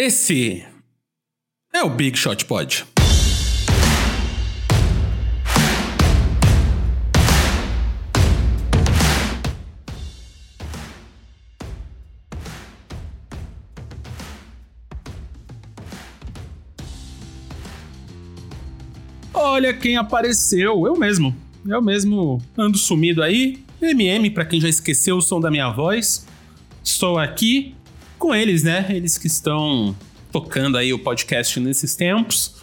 Esse é o Big Shot Pod. Olha quem apareceu, eu mesmo. Eu mesmo ando sumido aí. MM, para quem já esqueceu o som da minha voz. Estou aqui com eles, né? Eles que estão tocando aí o podcast nesses tempos.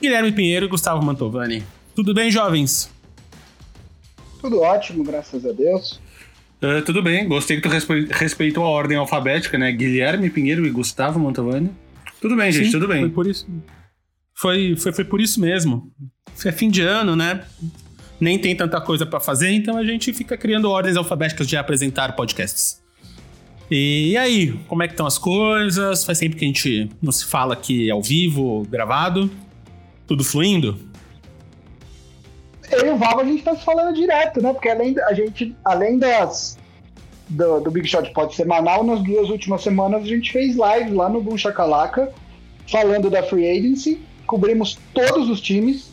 Guilherme Pinheiro e Gustavo Mantovani. Tudo bem, jovens? Tudo ótimo, graças a Deus. Uh, tudo bem, gostei que tu respe respeitou a ordem alfabética, né? Guilherme Pinheiro e Gustavo Mantovani. Tudo bem, gente, Sim, tudo bem. Foi por isso. Foi, foi, foi por isso mesmo. É fim de ano, né? Nem tem tanta coisa para fazer, então a gente fica criando ordens alfabéticas de apresentar podcasts. E aí, como é que estão as coisas? Faz tempo que a gente não se fala aqui ao vivo, gravado. Tudo fluindo? Eu e o Vava a gente tá se falando direto, né? Porque além a gente, além das do, do Big Shot Pod semanal, nas duas últimas semanas a gente fez live lá no Boom Chacalaca, falando da Free Agency, cobrimos todos os times.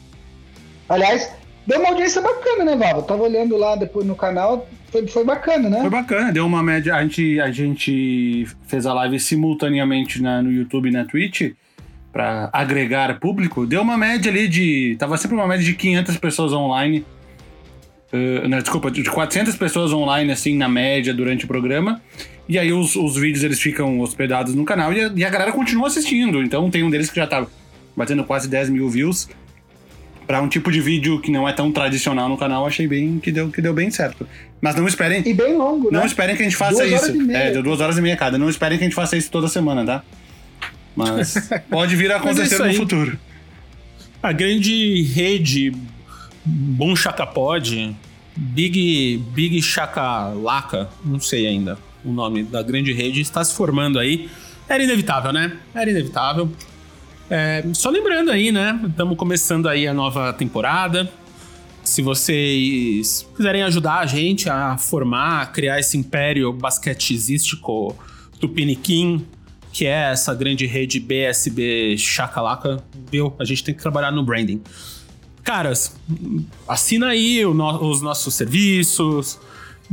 Aliás, deu uma audiência bacana, né, Vava? tava olhando lá depois no canal, foi, foi bacana, né? Foi bacana, deu uma média. A gente, a gente fez a live simultaneamente na, no YouTube e na Twitch para agregar público. Deu uma média ali de. Tava sempre uma média de 500 pessoas online. Uh, não, desculpa, de 400 pessoas online, assim, na média, durante o programa. E aí os, os vídeos eles ficam hospedados no canal e a, e a galera continua assistindo. Então tem um deles que já tá batendo quase 10 mil views para um tipo de vídeo que não é tão tradicional no canal, achei bem que deu, que deu bem certo. Mas não esperem. E bem longo, né? Não esperem que a gente faça duas isso. É, deu duas horas e meia cada. Não esperem que a gente faça isso toda semana, tá? Mas pode vir a é acontecer é no futuro. A grande rede Bom Chacapod, Big, Big Chacalaca, não sei ainda o nome da grande rede, está se formando aí. Era inevitável, né? Era inevitável. É, só lembrando aí, né? Estamos começando aí a nova temporada. Se vocês quiserem ajudar a gente a formar, a criar esse império basquetezístico Tupiniquim, que é essa grande rede BSB Chacalaca, viu? A gente tem que trabalhar no branding. Caras, assina aí no, os nossos serviços,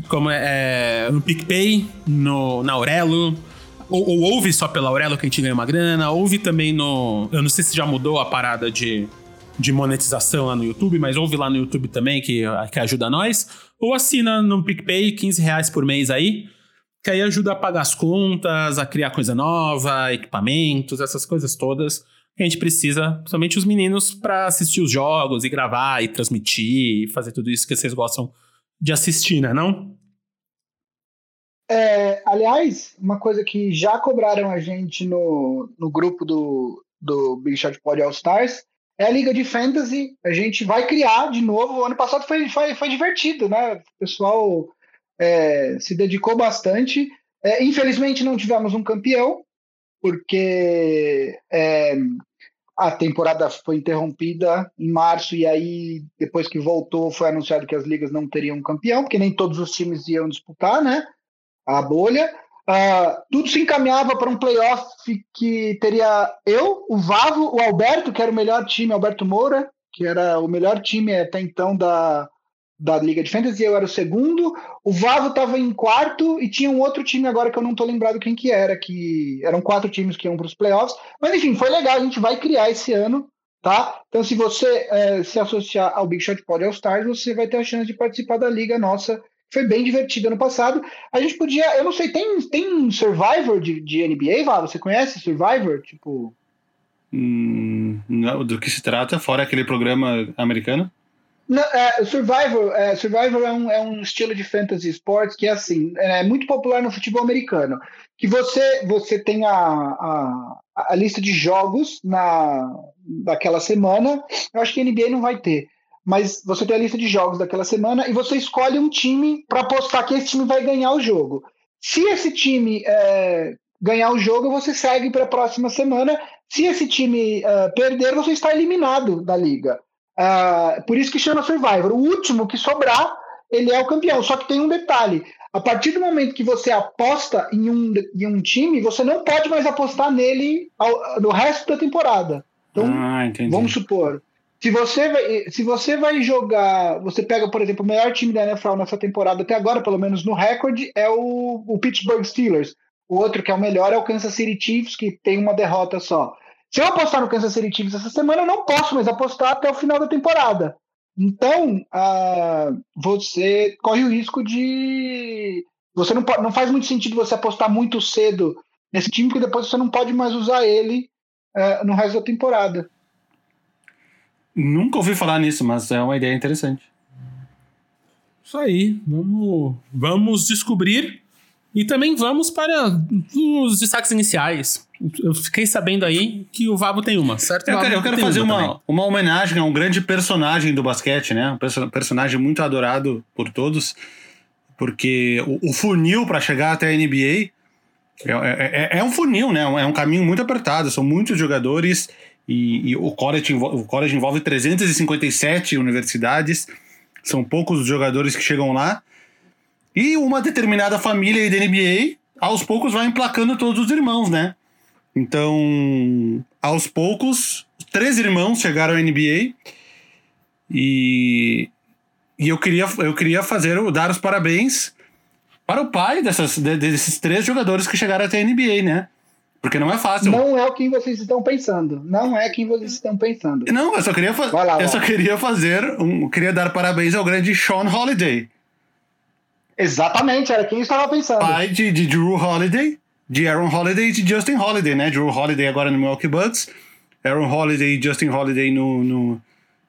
como é, é no PicPay, no, na Aurelo, ou, ou ouve só pela Aurelo que a gente ganha uma grana, ouve também no. Eu não sei se já mudou a parada de, de monetização lá no YouTube, mas ouve lá no YouTube também, que, que ajuda nós. Ou assina no PicPay, 15 reais por mês aí, que aí ajuda a pagar as contas, a criar coisa nova, equipamentos, essas coisas todas que a gente precisa, principalmente os meninos, para assistir os jogos e gravar e transmitir e fazer tudo isso que vocês gostam de assistir, né? Não? É, aliás, uma coisa que já cobraram a gente no, no grupo do, do Big Shot Pod All Stars é a Liga de Fantasy. A gente vai criar de novo. O ano passado foi, foi, foi divertido, né? O pessoal é, se dedicou bastante. É, infelizmente não tivemos um campeão, porque é, a temporada foi interrompida em março e aí depois que voltou foi anunciado que as ligas não teriam campeão, porque nem todos os times iam disputar, né? A bolha. Uh, tudo se encaminhava para um playoff que teria eu, o Vavo, o Alberto, que era o melhor time, Alberto Moura, que era o melhor time até então da, da Liga de Fantasy, eu era o segundo. O Vavo estava em quarto e tinha um outro time agora que eu não estou lembrado quem que era, que eram quatro times que iam para os playoffs. Mas enfim, foi legal, a gente vai criar esse ano, tá? Então se você é, se associar ao Big Shot Pod All Stars, você vai ter a chance de participar da liga nossa foi bem divertido ano passado. A gente podia, eu não sei, tem, tem Survivor de, de NBA, Val? Você conhece Survivor? Tipo. Hum, não, do que se trata, fora aquele programa americano? Não, é, Survivor, é, Survivor é, um, é um estilo de fantasy sports que é assim, é muito popular no futebol americano. Que você, você tem a, a, a lista de jogos na, daquela semana. Eu acho que a NBA não vai ter mas você tem a lista de jogos daquela semana e você escolhe um time para apostar que esse time vai ganhar o jogo. Se esse time é, ganhar o jogo, você segue para a próxima semana. Se esse time uh, perder, você está eliminado da liga. Uh, por isso que chama Survivor. O último que sobrar, ele é o campeão. Só que tem um detalhe: a partir do momento que você aposta em um, em um time, você não pode mais apostar nele ao, no resto da temporada. Então, ah, vamos supor, se você, vai, se você vai jogar, você pega, por exemplo, o melhor time da NFL nessa temporada até agora, pelo menos no recorde, é o, o Pittsburgh Steelers. O outro que é o melhor é o Kansas City Chiefs, que tem uma derrota só. Se eu apostar no Kansas City Chiefs essa semana, eu não posso mais apostar até o final da temporada. Então, uh, você corre o risco de. Você não, não faz muito sentido você apostar muito cedo nesse time, porque depois você não pode mais usar ele uh, no resto da temporada. Nunca ouvi falar nisso, mas é uma ideia interessante. Isso aí. Vamos, vamos descobrir. E também vamos para os destaques iniciais. Eu fiquei sabendo aí que o Vabo tem uma, certo? Eu quero, eu quero fazer uma, uma homenagem a um grande personagem do basquete, né? Um personagem muito adorado por todos, porque o, o funil para chegar até a NBA é, é, é, é, um funil, né? É um caminho muito apertado, são muitos jogadores e, e o, college, o college envolve 357 universidades, são poucos os jogadores que chegam lá. E uma determinada família da NBA, aos poucos, vai emplacando todos os irmãos, né? Então, aos poucos, três irmãos chegaram à NBA e, e eu, queria, eu queria fazer, dar os parabéns para o pai dessas, desses três jogadores que chegaram até a NBA, né? Porque não é fácil. Não é o que vocês estão pensando. Não é quem vocês estão pensando. Não, eu só queria, fa lá, eu só queria fazer. Um, queria dar parabéns ao grande Sean Holiday. Exatamente, era quem estava pensando. Pai de, de Drew Holiday, de Aaron Holiday e de Justin Holiday, né? Drew Holiday agora no Milwaukee Bucks, Aaron Holiday e Justin Holiday no, no,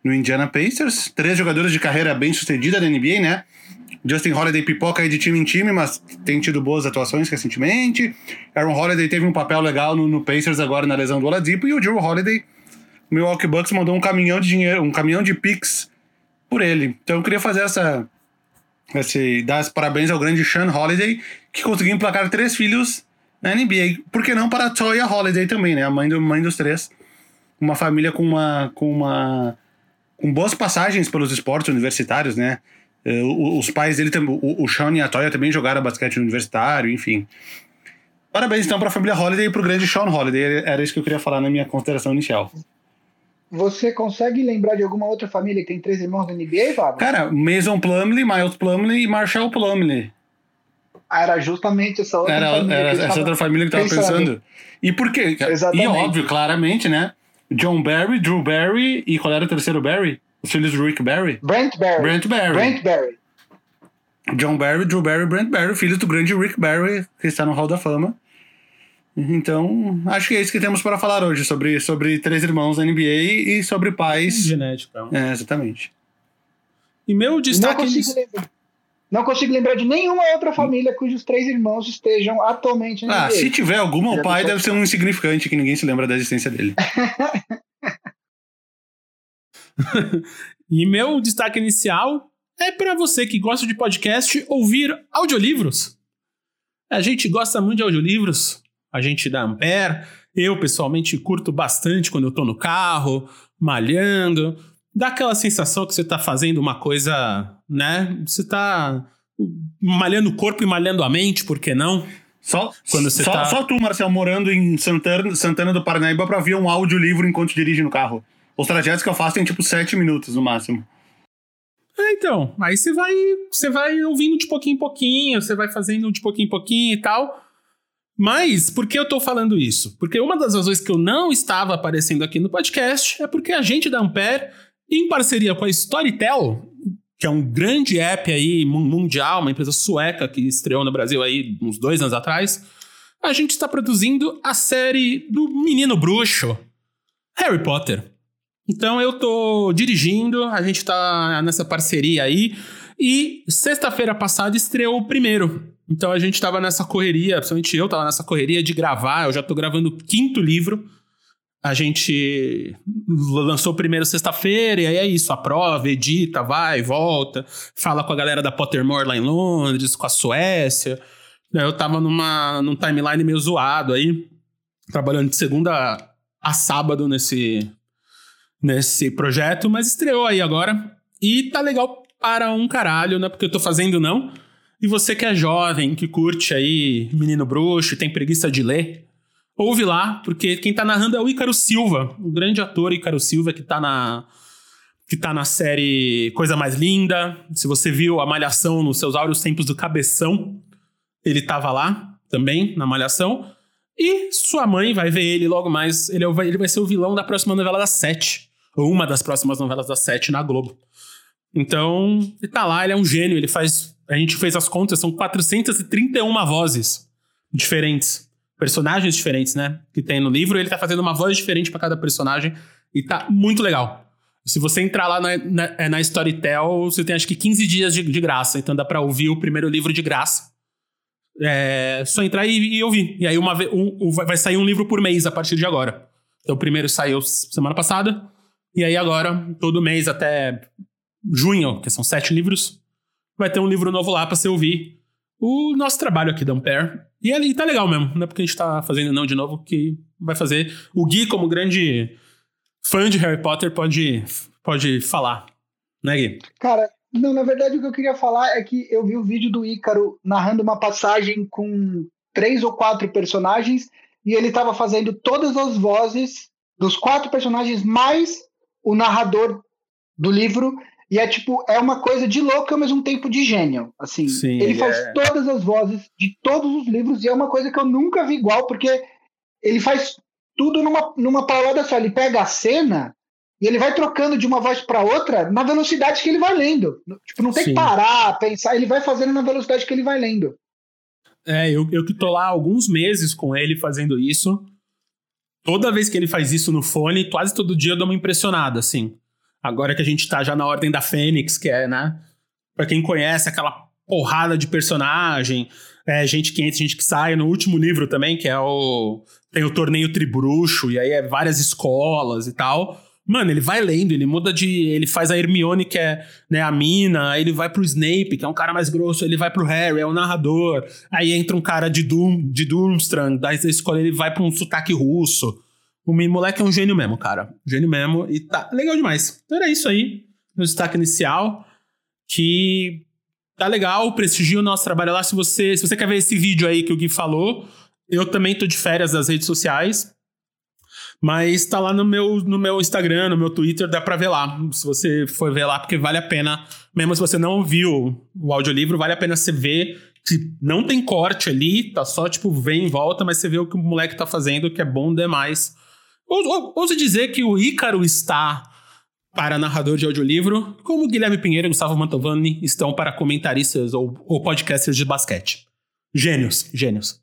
no Indiana Pacers. Três jogadores de carreira bem sucedida da NBA, né? Justin Holiday pipoca aí de time em time, mas tem tido boas atuações recentemente. Aaron Holiday teve um papel legal no, no Pacers agora na lesão do Oladipo. E o Drew Holiday, o Milwaukee Bucks mandou um caminhão de dinheiro, um caminhão de picks por ele. Então eu queria fazer essa... Esse, dar parabéns ao grande Sean Holiday, que conseguiu emplacar três filhos na NBA. Por que não para a Toya Holiday também, né? A mãe, do, mãe dos três. Uma família com uma... Com uma com boas passagens pelos esportes universitários, né? É, os pais dele, o Sean e a Toya também jogaram basquete universitário, enfim. Parabéns então para a família Holiday e para o grande Sean Holiday. Era isso que eu queria falar na minha consideração inicial. Você consegue lembrar de alguma outra família que tem três irmãos da NBA, Fábio? Cara, Mason Plumley, Miles Plumley e Marshall Plumley. Ah, era justamente essa outra era, família. Era essa outra família que estava pensando. E por quê? Exatamente. E óbvio, claramente, né? John Barry, Drew Barry e qual era o terceiro Barry? Os filhos do Rick Barry? Brent Barry. Brent Barry. Brent Barry. John Barry, Drew Barry, Brent Barry, filhos do grande Rick Barry, que está no Hall da Fama. Então, acho que é isso que temos para falar hoje, sobre, sobre três irmãos da NBA e sobre pais. Genética. É, exatamente. E meu destaque. Não consigo, lembrar, não consigo lembrar de nenhuma outra família cujos três irmãos estejam atualmente na ah, NBA. Ah, se tiver alguma, o pai deve ser um insignificante que ninguém se lembra da existência dele. e meu destaque inicial é para você que gosta de podcast ouvir audiolivros. A gente gosta muito de audiolivros, a gente da Ampere. Eu, pessoalmente, curto bastante quando eu tô no carro, malhando. Dá aquela sensação que você tá fazendo uma coisa, né? Você tá malhando o corpo e malhando a mente, por que não? Só, quando você só, tá... só tu, Marcel, morando em Santana, Santana do Paranaíba pra ver um audiolivro enquanto dirige no carro. Os trajetos que eu faço tem tipo 7 minutos no máximo. É, então, aí você vai, você vai ouvindo de pouquinho em pouquinho, você vai fazendo de pouquinho em pouquinho e tal. Mas por que eu tô falando isso? Porque uma das razões que eu não estava aparecendo aqui no podcast é porque a gente da Ampere, em parceria com a Storytel, que é um grande app aí mundial, uma empresa sueca que estreou no Brasil aí uns dois anos atrás, a gente está produzindo a série do Menino Bruxo, Harry Potter. Então eu tô dirigindo, a gente tá nessa parceria aí. E sexta-feira passada estreou o primeiro. Então a gente tava nessa correria, principalmente eu tava nessa correria de gravar. Eu já tô gravando o quinto livro. A gente lançou o primeiro sexta-feira, e aí é isso: aprova, edita, vai, volta, fala com a galera da Pottermore lá em Londres, com a Suécia. Eu tava numa, num timeline meio zoado aí, trabalhando de segunda a sábado nesse, nesse projeto, mas estreou aí agora. E tá legal para um caralho, não é porque eu tô fazendo, não. E você que é jovem, que curte aí Menino Bruxo, tem preguiça de ler, ouve lá, porque quem tá narrando é o Ícaro Silva, o grande ator Ícaro Silva que tá na que tá na série Coisa Mais Linda. Se você viu a Malhação nos seus áureos tempos do Cabeção, ele tava lá também na Malhação. E sua mãe vai ver ele logo mais. Ele, é ele vai ser o vilão da próxima novela das sete. Uma das próximas novelas das sete na Globo. Então, ele tá lá, ele é um gênio, ele faz. A gente fez as contas, são 431 vozes diferentes. Personagens diferentes, né? Que tem no livro, ele tá fazendo uma voz diferente para cada personagem. E tá muito legal. Se você entrar lá na, na, é, na Storytel, você tem acho que 15 dias de, de graça. Então dá pra ouvir o primeiro livro de graça. É só entrar e, e ouvir. E aí uma, um, um, vai sair um livro por mês a partir de agora. Então o primeiro saiu semana passada. E aí agora, todo mês até junho, que são sete livros, vai ter um livro novo lá para você ouvir o nosso trabalho aqui da Ampere. E ali tá legal mesmo, não é porque a gente tá fazendo não de novo que vai fazer. O Gui, como grande fã de Harry Potter, pode, pode falar, né, Gui? Cara, não, na verdade o que eu queria falar é que eu vi o vídeo do Ícaro narrando uma passagem com três ou quatro personagens e ele estava fazendo todas as vozes dos quatro personagens mais o narrador do livro e é tipo, é uma coisa de louco ao mesmo tempo de gênio. Assim, Sim, ele faz é... todas as vozes de todos os livros e é uma coisa que eu nunca vi igual, porque ele faz tudo numa, numa palavra só. Ele pega a cena e ele vai trocando de uma voz para outra na velocidade que ele vai lendo. Tipo, não tem Sim. que parar, pensar, ele vai fazendo na velocidade que ele vai lendo. É, eu, eu que tô lá alguns meses com ele fazendo isso. Toda vez que ele faz isso no fone, quase todo dia eu dou uma impressionada, assim. Agora que a gente tá já na Ordem da Fênix, que é, né? Pra quem conhece, aquela porrada de personagem, é, gente que entra, gente que sai. No último livro também, que é o. Tem o torneio Tribruxo, e aí é várias escolas e tal. Mano, ele vai lendo, ele muda de. Ele faz a Hermione, que é né, a mina, aí ele vai pro Snape, que é um cara mais grosso, ele vai pro Harry, é o narrador. Aí entra um cara de Doom, de Doomstrang, da escola ele vai pra um sotaque russo. O moleque é um gênio mesmo, cara. Gênio mesmo. E tá legal demais. Então era isso aí. No destaque inicial. Que tá legal, prestigia o nosso trabalho lá. Se você, se você quer ver esse vídeo aí que o Gui falou, eu também tô de férias das redes sociais. Mas tá lá no meu, no meu Instagram, no meu Twitter, dá pra ver lá. Se você for ver lá, porque vale a pena. Mesmo se você não viu o audiolivro, vale a pena você ver que não tem corte ali, tá só tipo, vem em volta, mas você vê o que o moleque tá fazendo, que é bom demais. Ouso dizer que o Ícaro está para narrador de audiolivro, como Guilherme Pinheiro e Gustavo Mantovani estão para comentaristas ou, ou podcasters de basquete. Gênios, gênios.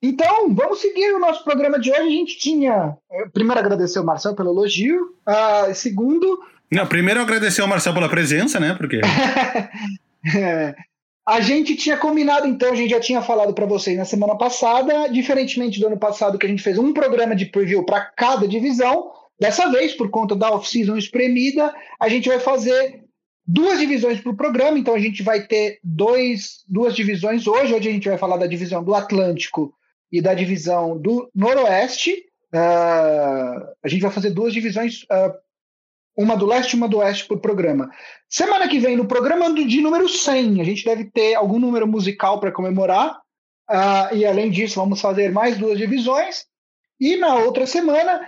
Então, vamos seguir o nosso programa de hoje. A gente tinha. Eh, primeiro, agradecer o Marcel pelo elogio. Uh, segundo. Não, primeiro agradecer ao Marcel pela presença, né? Porque. é, a gente tinha combinado, então, a gente já tinha falado para vocês na semana passada, diferentemente do ano passado, que a gente fez um programa de preview para cada divisão. Dessa vez, por conta da off-season espremida, a gente vai fazer duas divisões para o programa. Então, a gente vai ter dois, duas divisões hoje. Hoje a gente vai falar da divisão do Atlântico e da divisão do Noroeste. Uh, a gente vai fazer duas divisões uh, uma do leste e uma do oeste por programa. Semana que vem, no programa de número 100, a gente deve ter algum número musical para comemorar. Uh, e além disso, vamos fazer mais duas divisões. E na outra semana,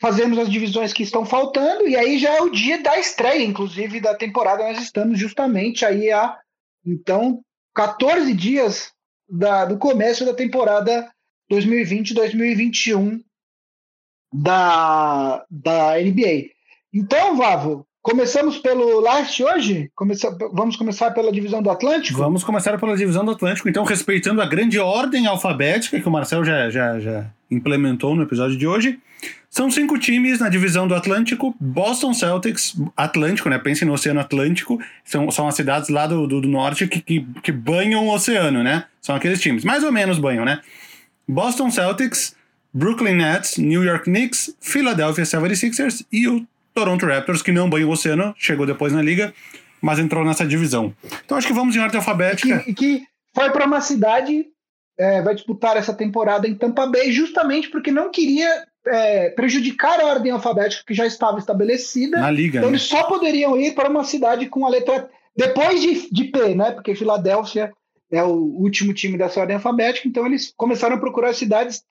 fazemos as divisões que estão faltando. E aí já é o dia da estreia, inclusive, da temporada. Nós estamos justamente aí há, então, 14 dias da, do começo da temporada 2020-2021 da, da NBA. Então, Vavo, começamos pelo leste hoje? Começa, vamos começar pela divisão do Atlântico? Vamos começar pela divisão do Atlântico, então, respeitando a grande ordem alfabética que o Marcel já, já, já implementou no episódio de hoje. São cinco times na divisão do Atlântico. Boston Celtics, Atlântico, né? Pense no Oceano Atlântico. São, são as cidades lá do, do, do norte que, que, que banham o oceano, né? São aqueles times. Mais ou menos banham, né? Boston Celtics, Brooklyn Nets, New York Knicks, Philadelphia 76ers e o Toronto Raptors, que não banha o oceano, chegou depois na liga, mas entrou nessa divisão. Então acho que vamos em ordem alfabética. E que, que foi para uma cidade, é, vai disputar essa temporada em Tampa Bay, justamente porque não queria é, prejudicar a ordem alfabética que já estava estabelecida. Na liga. Então né? eles só poderiam ir para uma cidade com a letra depois de, de P, né? Porque Filadélfia é o último time dessa ordem alfabética, então eles começaram a procurar cidades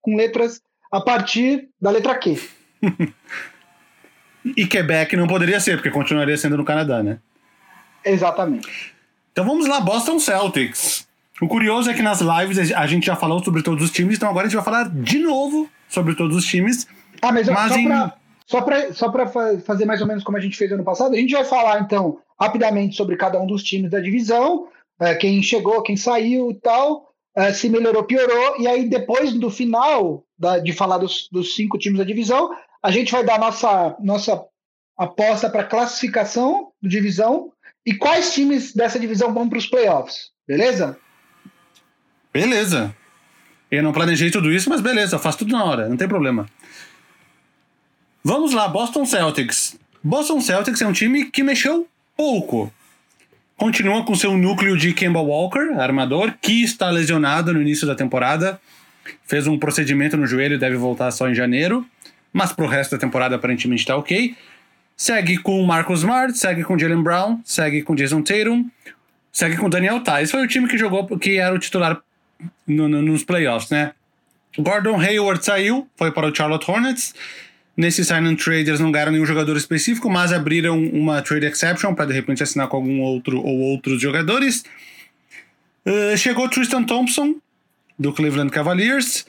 com letras a partir da letra Q. e Quebec não poderia ser, porque continuaria sendo no Canadá, né? Exatamente. Então vamos lá, Boston Celtics. O curioso é que nas lives a gente já falou sobre todos os times, então agora a gente vai falar de novo sobre todos os times. Ah, mas, mas só em... para só para só pra fazer mais ou menos como a gente fez ano passado, a gente vai falar então rapidamente sobre cada um dos times da divisão, é, quem chegou, quem saiu e tal, é, se melhorou, piorou, e aí depois do final da, de falar dos, dos cinco times da divisão, a gente vai dar nossa, nossa aposta para classificação da divisão e quais times dessa divisão vão para os playoffs, beleza? Beleza. Eu não planejei tudo isso, mas beleza, faço tudo na hora, não tem problema. Vamos lá, Boston Celtics. Boston Celtics é um time que mexeu pouco. Continua com seu núcleo de Kemba Walker, armador, que está lesionado no início da temporada. Fez um procedimento no joelho e deve voltar só em janeiro. Mas pro resto da temporada aparentemente está ok. Segue com Marcus Smart, segue com Jalen Brown, segue com Jason Tatum, segue com Daniel Tais. Foi o time que jogou, que era o titular no, no, nos playoffs, né? Gordon Hayward saiu, foi para o Charlotte Hornets. Nesse sign and trade eles não ganharam nenhum jogador específico, mas abriram uma trade exception para de repente assinar com algum outro ou outros jogadores. Uh, chegou Tristan Thompson, do Cleveland Cavaliers.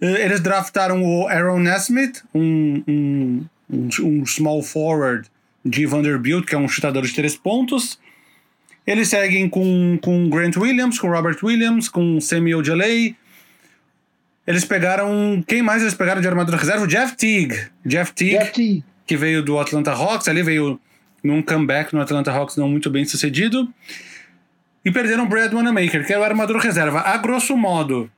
Uh, eles draftaram o Aaron Nesmith, um, um, um, small forward de Vanderbilt, que é um chutador de três pontos. Eles seguem com, com Grant Williams, com Robert Williams, com Samuel Jalei, eles pegaram. Quem mais eles pegaram de armadura reserva? O Jeff Teague. Jeff Teague, Jeff Teague. que veio do Atlanta Hawks, ali veio num comeback no Atlanta Hawks não muito bem sucedido. E perderam o Brad Wanamaker, que era o armador reserva. A grosso modo,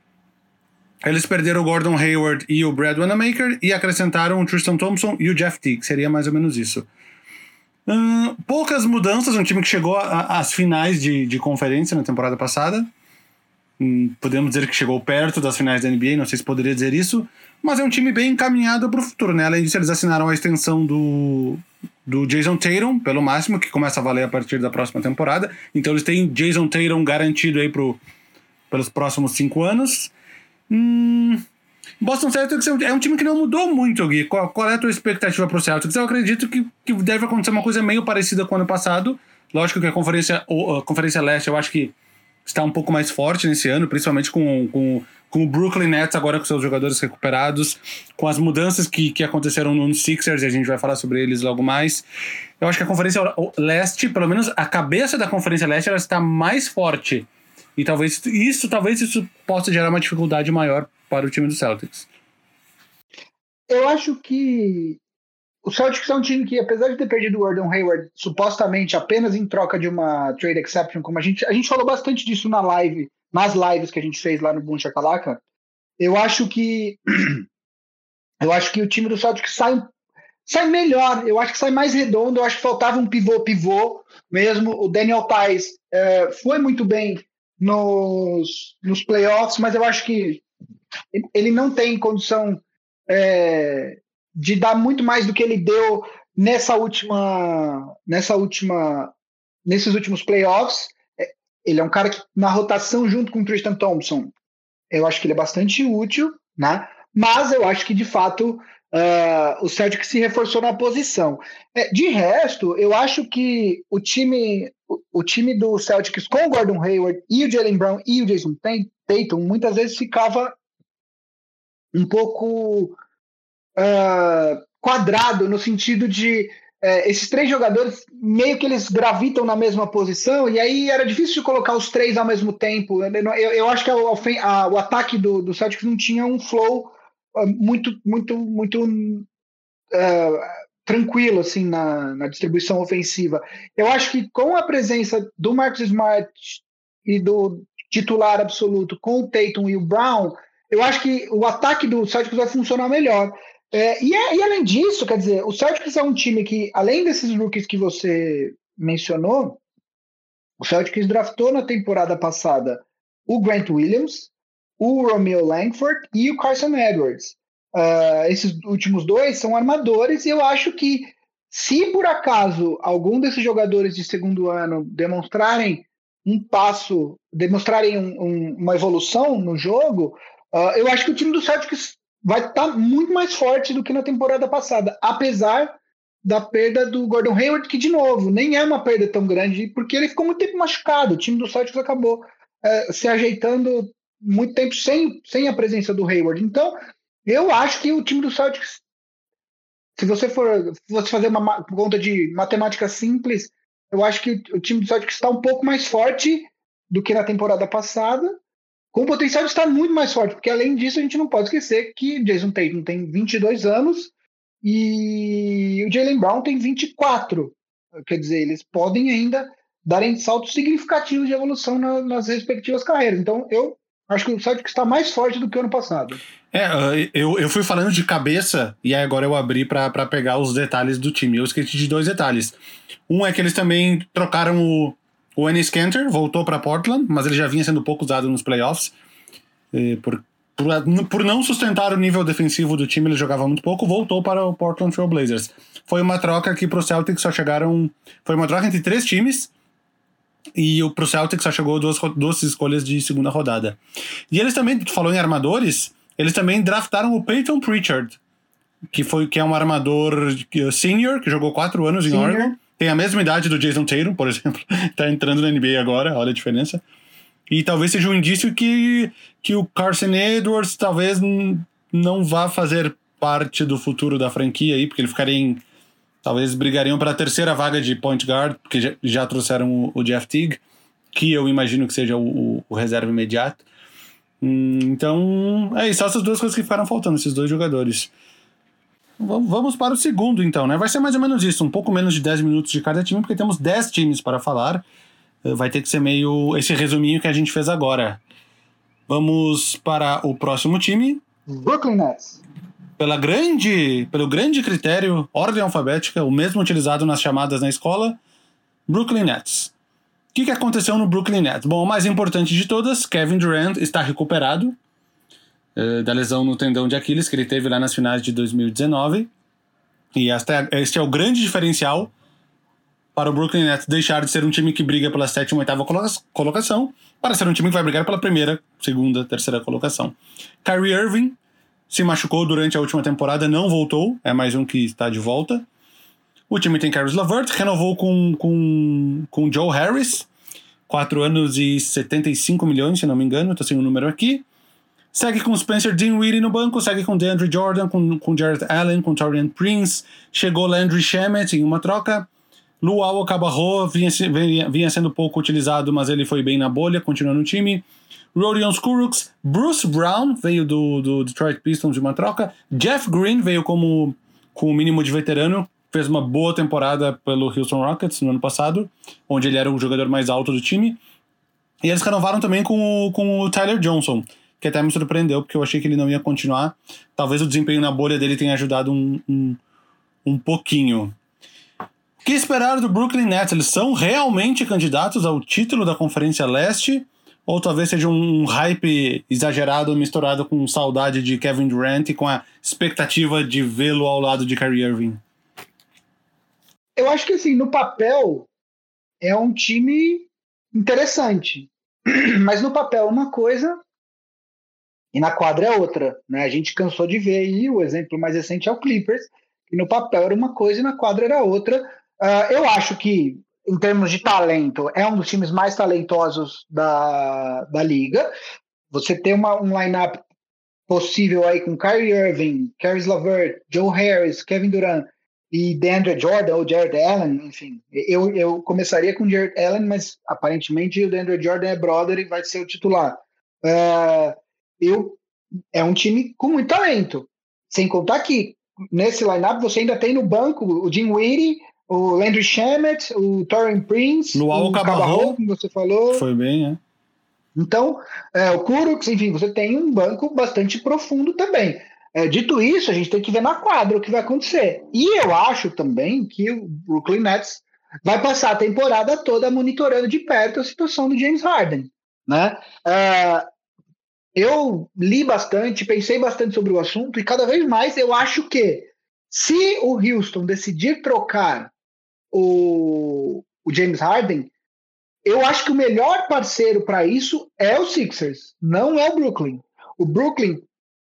eles perderam o Gordon Hayward e o Brad Wanamaker e acrescentaram o Tristan Thompson e o Jeff Teague. Seria mais ou menos isso. Hum, poucas mudanças, um time que chegou às finais de, de conferência na temporada passada. Hum, podemos dizer que chegou perto das finais da NBA, não sei se poderia dizer isso, mas é um time bem encaminhado para o futuro, né? Além disso, eles assinaram a extensão do, do Jason Tatum, pelo máximo, que começa a valer a partir da próxima temporada. Então eles têm Jason Tatum garantido aí pro, pelos próximos cinco anos. Hum, Boston Celtics é um time que não mudou muito, Gui. Qual, qual é a tua expectativa para o Celtics? Eu acredito que, que deve acontecer uma coisa meio parecida com o ano passado. Lógico que a Conferência, a Conferência Leste, eu acho que está um pouco mais forte nesse ano, principalmente com, com, com o Brooklyn Nets agora com seus jogadores recuperados, com as mudanças que, que aconteceram no Sixers, e a gente vai falar sobre eles logo mais. Eu acho que a Conferência Leste, pelo menos a cabeça da Conferência Leste, ela está mais forte. E talvez isso, talvez isso possa gerar uma dificuldade maior para o time do Celtics. Eu acho que o Celtics é um time que, apesar de ter perdido o Gordon Hayward supostamente apenas em troca de uma trade exception, como a gente, a gente falou bastante disso na live, nas lives que a gente fez lá no Boom Chacalaca, eu acho que eu acho que o time do Celtics sai sai melhor, eu acho que sai mais redondo, eu acho que faltava um pivô pivô mesmo, o Daniel Tais é, foi muito bem nos, nos playoffs, mas eu acho que ele não tem condição é, de dar muito mais do que ele deu nessa última, nessa última, nesses últimos playoffs. É, ele é um cara que na rotação junto com o Tristan Thompson, eu acho que ele é bastante útil, né? Mas eu acho que de fato uh, o Celtic se reforçou na posição. É, de resto, eu acho que o time, o, time do Celtics com o Gordon Hayward e o Jalen Brown e o Jason Tatum muitas vezes ficava um pouco uh, quadrado, no sentido de uh, esses três jogadores meio que eles gravitam na mesma posição, e aí era difícil de colocar os três ao mesmo tempo. Eu, eu, eu acho que a, a, o ataque do, do Celtics não tinha um flow uh, muito, muito, muito tranquilo assim na, na distribuição ofensiva. Eu acho que com a presença do Marcus Smart e do titular absoluto com o Tatum e o Brown, eu acho que o ataque do Celtics vai funcionar melhor. É, e, é, e, além disso, quer dizer, o Celtics é um time que, além desses rookies que você mencionou, o Celtics draftou na temporada passada o Grant Williams, o Romeo Langford e o Carson Edwards. Uh, esses últimos dois são armadores e eu acho que Se por acaso algum desses jogadores de segundo ano demonstrarem um passo, demonstrarem um, um, uma evolução no jogo, uh, eu acho que o time do Celtics vai estar tá muito mais forte do que na temporada passada, apesar da perda do Gordon Hayward, que de novo nem é uma perda tão grande, porque ele ficou muito tempo machucado. O time do Celtics acabou uh, se ajeitando muito tempo sem, sem a presença do Hayward. Então, eu acho que o time do Celtics, se você for você fazer uma conta de matemática simples, eu acho que o time do Celtics está um pouco mais forte do que na temporada passada, com o potencial de estar muito mais forte, porque além disso a gente não pode esquecer que Jason Tatum tem 22 anos e o Jalen Brown tem 24. Quer dizer, eles podem ainda darem saltos significativos de evolução na, nas respectivas carreiras. Então, eu acho que o Celtics está mais forte do que o ano passado. É, eu, eu fui falando de cabeça e agora eu abri para pegar os detalhes do time. Eu esqueci de dois detalhes. Um é que eles também trocaram o, o Ennis Cantor, voltou para Portland, mas ele já vinha sendo pouco usado nos playoffs. Por, por, por não sustentar o nível defensivo do time, ele jogava muito pouco, voltou para o Portland Trail Blazers. Foi uma troca que pro Celtics só chegaram. Foi uma troca entre três times e o pro Celtics só chegou duas, duas escolhas de segunda rodada. E eles também, tu falou em armadores, eles também draftaram o Peyton Pritchard, que foi que é um armador senior, que jogou quatro anos em senior. Oregon. Tem a mesma idade do Jason Tatum, por exemplo. tá entrando na NBA agora, olha a diferença. E talvez seja um indício que, que o Carson Edwards talvez não vá fazer parte do futuro da franquia aí, porque ele ficaria em Talvez brigariam para a terceira vaga de point guard, porque já, trouxeram o, Jeff Teague, que eu imagino que seja o, o, reserva imediato. Hum, então, é isso, essas duas coisas que ficaram faltando, esses dois jogadores. Vamos para o segundo, então, né? Vai ser mais ou menos isso, um pouco menos de 10 minutos de cada time, porque temos 10 times para falar. Eh, vai ter que ser meio esse resuminho que a gente fez agora. Vamos para o próximo time. Brooklyn Nets pela grande, pelo grande critério ordem alfabética, o mesmo utilizado nas chamadas na escola, Brooklyn Nets. O que, que aconteceu no Brooklyn Nets? Bom, o mais importante de todas, Kevin Durant está recuperado eh, da lesão no tendão de Aquiles que ele teve lá nas finais de 2019. E esta, este é o grande diferencial para o Brooklyn Nets deixar de ser um time que briga pela sétima ou oitava colocação para ser um time que vai brigar pela primeira, segunda, terceira colocação. Kyrie Irving se machucou durante a última temporada, não voltou, é mais um que está de volta. O time tem Caris LeVert, renovou com, com, com Joe Harris, 4 anos e 75 milhões, se não me engano, estou sem o número aqui. Segue com Spencer Dinwiddie no banco, segue com DeAndre Jordan, com, com Jared Allen, com Torian Prince. Chegou Landry Shamet em uma troca. Luau Cabarro vinha, vinha, vinha sendo pouco utilizado, mas ele foi bem na bolha, continua no time. Rodion Skuruks, Bruce Brown veio do, do Detroit Pistons de uma troca, Jeff Green veio como com o mínimo de veterano, fez uma boa temporada pelo Houston Rockets no ano passado, onde ele era o jogador mais alto do time. E eles renovaram também com o, com o Tyler Johnson, que até me surpreendeu, porque eu achei que ele não ia continuar. Talvez o desempenho na bolha dele tenha ajudado um, um, um pouquinho. O que esperar do Brooklyn Nets? Eles são realmente candidatos ao título da Conferência Leste? Ou talvez seja um hype exagerado misturado com saudade de Kevin Durant e com a expectativa de vê-lo ao lado de Kyrie Irving? Eu acho que assim, no papel é um time interessante, mas no papel é uma coisa e na quadra é outra, né? A gente cansou de ver aí o exemplo mais recente é o Clippers, que no papel era uma coisa e na quadra era outra. Uh, eu acho que em termos de talento, é um dos times mais talentosos da, da liga. Você tem uma, um lineup possível aí com Kyrie Irving, Caris LeVert, Joe Harris, Kevin Durant e DeAndre Jordan ou Jared Allen, enfim. Eu, eu começaria com Jared Allen, mas aparentemente o DeAndre Jordan é brother e vai ser o titular. Uh, eu, é um time com muito talento. Sem contar que nesse lineup você ainda tem no banco o Jim Weedy, o Landry Shamet, o Torren Prince, Luau o Cabarro, como você falou. Foi bem, é. Então, é, o Kurux, enfim, você tem um banco bastante profundo também. É, dito isso, a gente tem que ver na quadra o que vai acontecer. E eu acho também que o Brooklyn Nets vai passar a temporada toda monitorando de perto a situação do James Harden. Né? É, eu li bastante, pensei bastante sobre o assunto e cada vez mais eu acho que Se o Houston decidir trocar o, o James Harden, eu acho que o melhor parceiro para isso é o Sixers, não é o Brooklyn. O Brooklyn,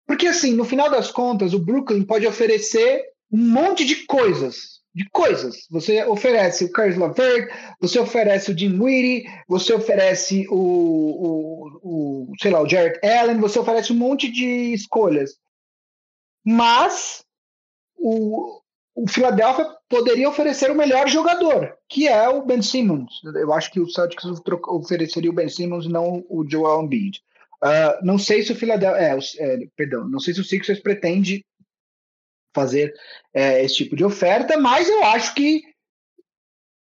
porque assim, no final das contas, o Brooklyn pode oferecer um monte de coisas, de coisas. Você oferece o Caris LeVert, você oferece o Jim Weedy, você oferece o, o, o, sei lá, o Jared Allen, você oferece um monte de escolhas. Mas o, o Philadelphia poderia oferecer o melhor jogador, que é o Ben Simmons. Eu acho que o Celtics ofereceria o Ben Simmons, não o Joel Embiid. Uh, não sei se o Philadelphia, é, é, perdão, não sei se o Sixers pretende fazer é, esse tipo de oferta, mas eu acho que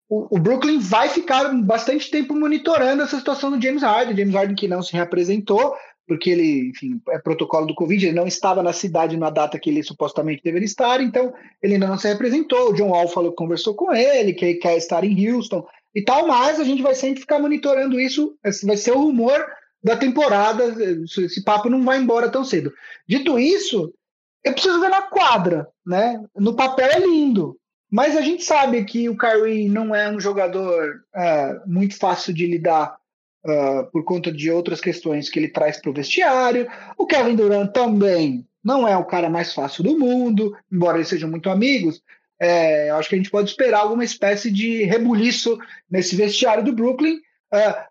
o, o, Brooklyn vai ficar bastante tempo monitorando essa situação do James Harden, James Harden que não se reapresentou, porque ele, enfim, é protocolo do Covid, ele não estava na cidade na data que ele supostamente deveria estar, então ele ainda não se representou. O John Wall falou que conversou com ele, que ele quer estar em Houston e tal, mas a gente vai sempre ficar monitorando isso. Vai ser o rumor da temporada. Esse papo não vai embora tão cedo. Dito isso, eu preciso ver na quadra, né? No papel é lindo, mas a gente sabe que o Kyrie não é um jogador é, muito fácil de lidar uh, por conta de outras questões que ele traz para o vestiário. O Kevin Durant também não é o cara mais fácil do mundo, embora eles sejam muito amigos. É, acho que a gente pode esperar alguma espécie de rebuliço nesse vestiário do Brooklyn. Uh,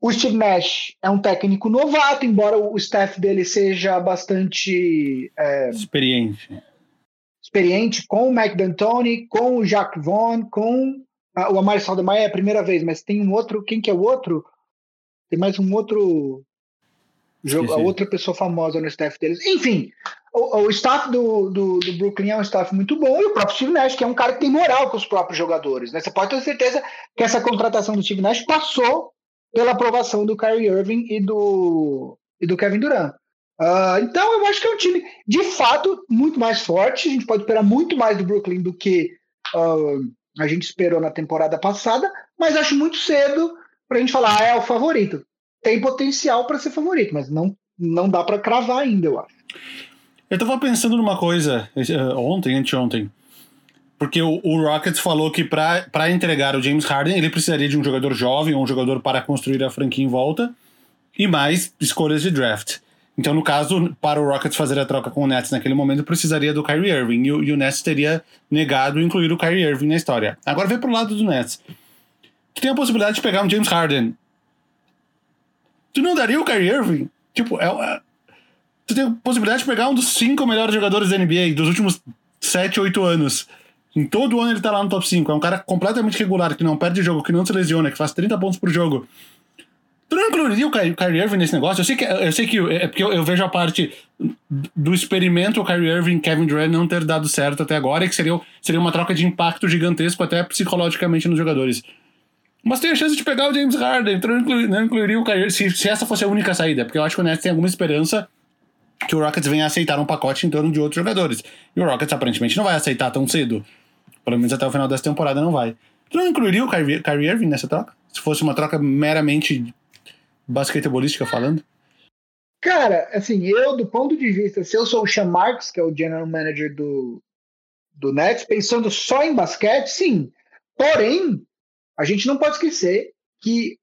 o Steve Nash é um técnico novato, embora o staff dele seja bastante é, experiente. Experiente com o Mike D'Antoni, com o Jacques Vaughn, com ah, o Amari Saldemeyer é a primeira vez, mas tem um outro. Quem que é o outro? Tem mais um outro. Jogo, a outra pessoa famosa no staff deles. Enfim, o, o staff do, do, do, Brooklyn é um staff muito bom e o próprio Steve Nash, que é um cara que tem moral com os próprios jogadores. Né? Você pode ter certeza que essa contratação do Steve Nash passou pela aprovação do Kyrie Irving e do, e do Kevin Durant. Uh, então, eu acho que é um time, de fato, muito mais forte. A gente pode esperar muito mais do Brooklyn do que uh, a gente esperou na temporada passada, mas acho muito cedo para a gente falar, ah, é o favorito. Tem potencial para ser favorito, mas não, não dá para cravar ainda, eu acho. Eu tava pensando numa coisa eh, ontem, anteontem. Porque o, o Rockets falou que para entregar o James Harden, ele precisaria de um jogador jovem, um jogador para construir a franquia em volta, e mais escolhas de draft. Então, no caso, para o Rockets fazer a troca com o Nets naquele momento, precisaria do Kyrie Irving. E o, e o Nets teria negado incluir o Kyrie Irving na história. Agora vem pro lado do Nets. Tu tem a possibilidade de pegar um James Harden. Tu não daria o Kyrie Irving? Tipo, é, é, tu tem a possibilidade de pegar um dos cinco melhores jogadores da NBA dos últimos sete, oito anos. Em todo ano ele tá lá no top 5. É um cara completamente regular, que não perde jogo, que não se lesiona, que faz 30 pontos por jogo. Tu não incluiria o Kyrie Irving nesse negócio? Eu sei que, eu sei que é porque eu, eu vejo a parte do experimento o Kyrie Irving e Kevin Durant não ter dado certo até agora e que seria, seria uma troca de impacto gigantesco até psicologicamente nos jogadores. Mas tem a chance de pegar o James Harden, tu não, inclui, não incluiria o Kyrie se, se essa fosse a única saída, porque eu acho que o Nets tem alguma esperança que o Rockets venha aceitar um pacote em torno de outros jogadores. E o Rockets aparentemente não vai aceitar tão cedo. Pelo menos até o final dessa temporada não vai. Tu não incluiria o Kyrie Irving nessa troca? Se fosse uma troca meramente basquetebolística falando? Cara, assim, eu, do ponto de vista, se eu sou o Sean Marks, que é o general manager do, do Nets, pensando só em basquete, sim. Porém, a gente não pode esquecer que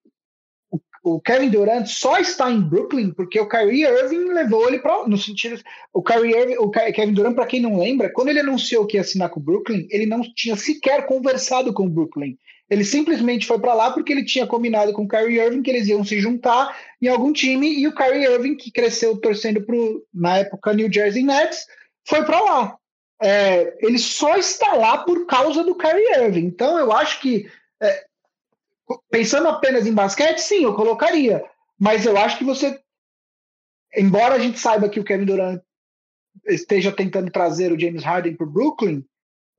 o, o Kevin Durant só está em Brooklyn porque o Kyrie Irving levou ele para no sentido o Kyrie Irving, o Kevin Durant para quem não lembra, quando ele anunciou que ia assinar com o Brooklyn, ele não tinha sequer conversado com o Brooklyn. Ele simplesmente foi para lá porque ele tinha combinado com o Kyrie Irving que eles iam se juntar em algum time e o Kyrie Irving, que cresceu torcendo pro, na época, New Jersey Nets, foi para lá. É, ele só está lá por causa do Kyrie Irving. Então, eu acho que, é, pensando apenas em basquete, sim, eu colocaria. Mas eu acho que você, embora a gente saiba que o Kevin Durant esteja tentando trazer o James Harden para o Brooklyn,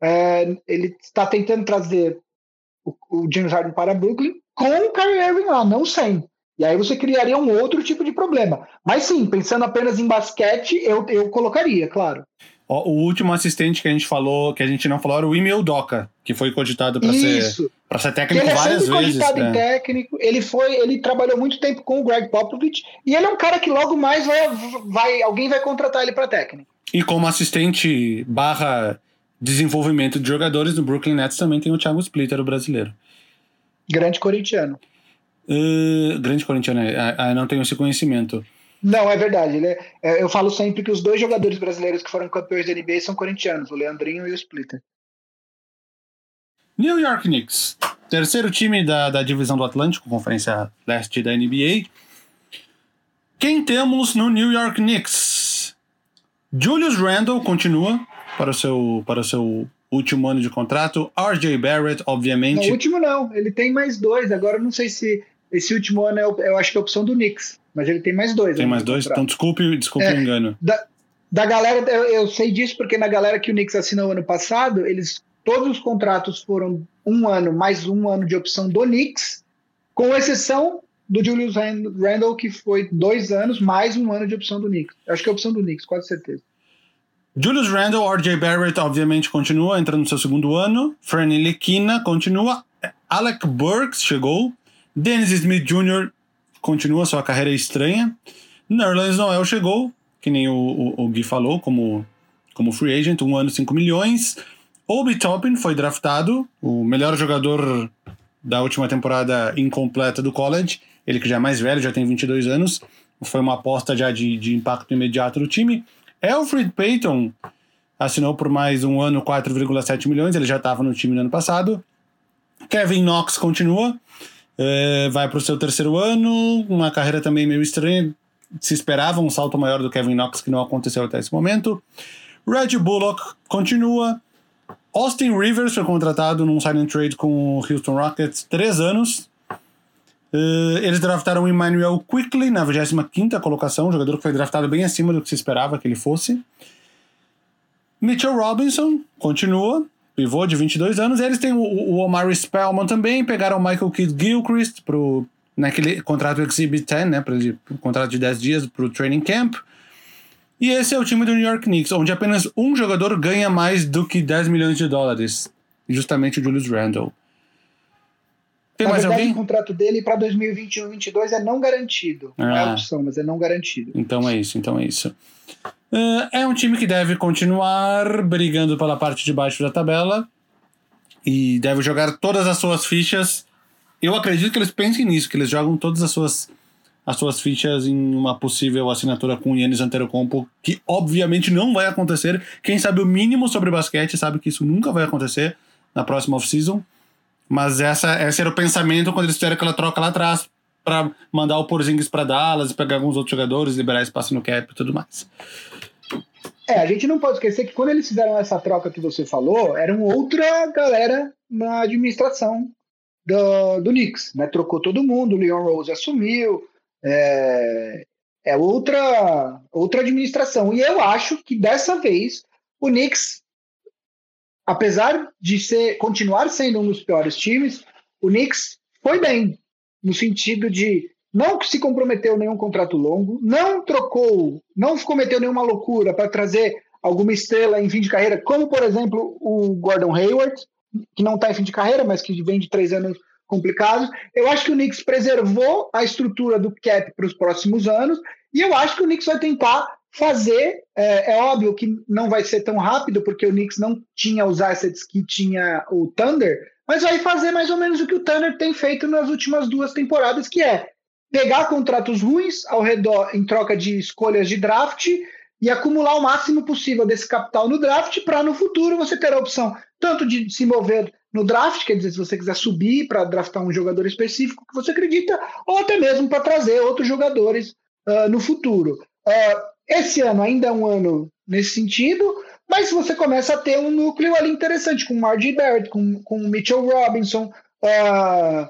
é, ele está tentando trazer o, o James Harden para Brooklyn com o Kyrie Irving lá, não sem. E aí você criaria um outro tipo de problema. Mas sim, pensando apenas em basquete, eu, eu colocaria, claro. O último assistente que a gente falou, que a gente não falou, era o Emil Doca, que foi cogitado para ser, para ser técnico ele várias é vezes. Cogitado né? em técnico, ele foi, ele trabalhou muito tempo com o Greg Popovich e ele é um cara que logo mais vai, vai alguém vai contratar ele para técnico. E como assistente barra desenvolvimento de jogadores. No Brooklyn Nets também tem o Thiago Splitter, o brasileiro. Grande corintiano. Uh, grande corintiano, uh, não tenho esse conhecimento. Não, é verdade. Ele é, é, eu falo sempre que os dois jogadores brasileiros que foram campeões da NBA são corintianos, o Leandrinho e o Splitter. New York Knicks, terceiro time da, da divisão do Atlântico, Conferência Leste da NBA. Quem temos no New York Knicks? Julius Randle continua para o seu, para o seu último ano de contrato. RJ Barrett, obviamente. Não, último não, ele tem mais dois. Agora não sei se esse último ano é, eu acho que é a opção do Knicks. Mas ele tem mais dois. Tem mais dois? Então desculpe, desculpe é, o engano. Da, da galera, eu, eu, sei disso porque na galera que o Knicks assinou ano passado, eles todos os contratos foram um ano mais um ano de opção do Knicks, com exceção do Julius Randle, que foi dois anos mais um ano de opção do Knicks. Acho que é a opção do Knicks, quase certeza. Julius Randle, RJ Barrett, obviamente, continua entrando no seu segundo ano. Franny Lequina continua. Alec Burks chegou. Dennis Smith Jr continua sua carreira estranha. Nerlens Noel chegou, que nem o, o, o, Gui falou, como, como free agent, um ano, 5 milhões. Obi Toppin foi draftado, o melhor jogador da última temporada incompleta do college. Ele que já é mais velho, já tem 22 anos. Foi uma aposta já de, de impacto imediato do time. Alfred Payton assinou por mais um ano 4,7 milhões, ele já estava no time no ano passado. Kevin Knox continua, é, vai para o seu terceiro ano, uma carreira também meio estranha. Se esperava um salto maior do Kevin Knox, que não aconteceu até esse momento. Red Bullock continua. Austin Rivers foi contratado num and trade com o Houston Rockets, três anos. Uh, eles draftaram Emmanuel Quickly na 25 colocação, um jogador que foi draftado bem acima do que se esperava que ele fosse. Mitchell Robinson continua pivô de 22 anos. Eles têm o, o Omar Spellman também, pegaram o Michael Kidd Gilchrist pro, naquele contrato Exhibit 10, né, pra um contrato de 10 dias para o training camp. E esse é o time do New York Knicks, onde apenas um jogador ganha mais do que 10 milhões de dólares, justamente o Julius Randle. Tem Na mais verdade, alguém? o contrato dele para 2021 2022 é não garantido. Ah. Não é ah. opção, mas é não garantido. Então é isso, então é isso. Uh, é um time que deve continuar brigando pela parte de baixo da tabela e deve jogar todas as suas fichas. Eu acredito que eles pensem nisso, que eles jogam todas as suas as suas fichas em uma possível assinatura com o Yannis Antetokounmpo, que obviamente não vai acontecer. Quem sabe o mínimo sobre basquete sabe que isso nunca vai acontecer na próxima off-season. Mas essa, esse era o pensamento quando eles fizeram aquela troca lá atrás para mandar o Porzingis para Dallas, pegar alguns outros jogadores, liberar espaço no cap e tudo mais. É, a gente não pode esquecer que quando eles fizeram essa troca que você falou, era uma outra galera na administração do, do Knicks, né? Trocou todo mundo, o Leon Rose assumiu, é, é outra, outra administração. E eu acho que dessa vez o Knicks, apesar de ser, continuar sendo um dos piores times, o Knicks foi bem, no sentido de não se comprometeu nenhum contrato longo, não trocou, não cometeu nenhuma loucura para trazer alguma estrela em fim de carreira, como por exemplo o Gordon Hayward, que não está em fim de carreira, mas que vem de três anos complicados. Eu acho que o Knicks preservou a estrutura do cap para os próximos anos, e eu acho que o Knicks vai tentar fazer. É, é, óbvio que não vai ser tão rápido, porque o Knicks não tinha os assets que tinha o Thunder, mas vai fazer mais ou menos o que o Thunder tem feito nas últimas duas temporadas, que é pegar contratos ruins ao redor em troca de escolhas de draft e acumular o máximo possível desse capital no draft para no futuro você ter a opção tanto de se mover no draft, quer dizer, se você quiser subir para draftar um jogador específico que você acredita, ou até mesmo para trazer outros jogadores uh, no futuro. Uh, esse ano ainda é um ano nesse sentido, mas você começa a ter um núcleo ali interessante, com o Margie Barrett, com, com o Mitchell Robinson, uh,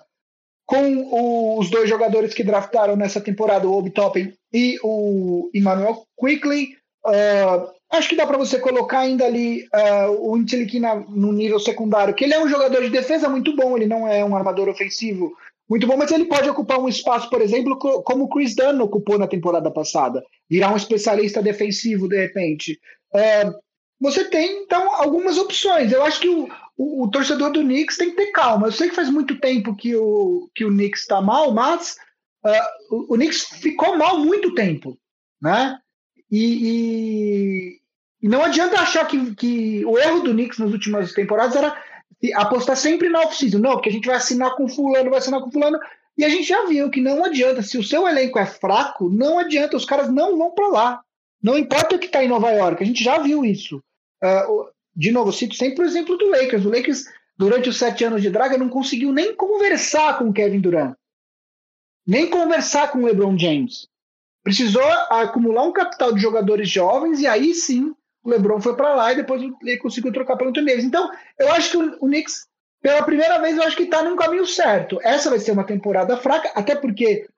com os dois jogadores que draftaram nessa temporada, o Obi Toppin e o Emmanuel Quickly. Uh, acho que dá para você colocar ainda ali uh, o Inteliquina no nível secundário, que ele é um jogador de defesa muito bom, ele não é um armador ofensivo muito bom, mas ele pode ocupar um espaço, por exemplo, como o Chris Dunn ocupou na temporada passada, virar um especialista defensivo de repente. Uh, você tem, então, algumas opções. Eu acho que o, o, o, torcedor do Knicks tem que ter calma. Eu sei que faz muito tempo que o, que o Knicks está mal, mas uh, o, o Knicks ficou mal muito tempo, né? E, e, E não adianta achar que, que o erro do Knicks nas últimas temporadas era apostar sempre na off-season. Não, porque a gente vai assinar com fulano, vai assinar com fulano. E a gente já viu que não adianta. Se o seu elenco é fraco, não adianta. Os caras não vão para lá. Não importa o que está em Nova York. A gente já viu isso. Uh, de novo, cito sempre o exemplo do Lakers. O Lakers, durante os sete anos de Draga, não conseguiu nem conversar com o Kevin Durant. Nem conversar com o LeBron James. Precisou acumular um capital de jogadores jovens e aí sim o LeBron foi para lá e depois ele conseguiu trocar pelo Anthony. Então, eu acho que o, o Knicks, pela primeira vez, eu acho que está no caminho certo. Essa vai ser uma temporada fraca, até porque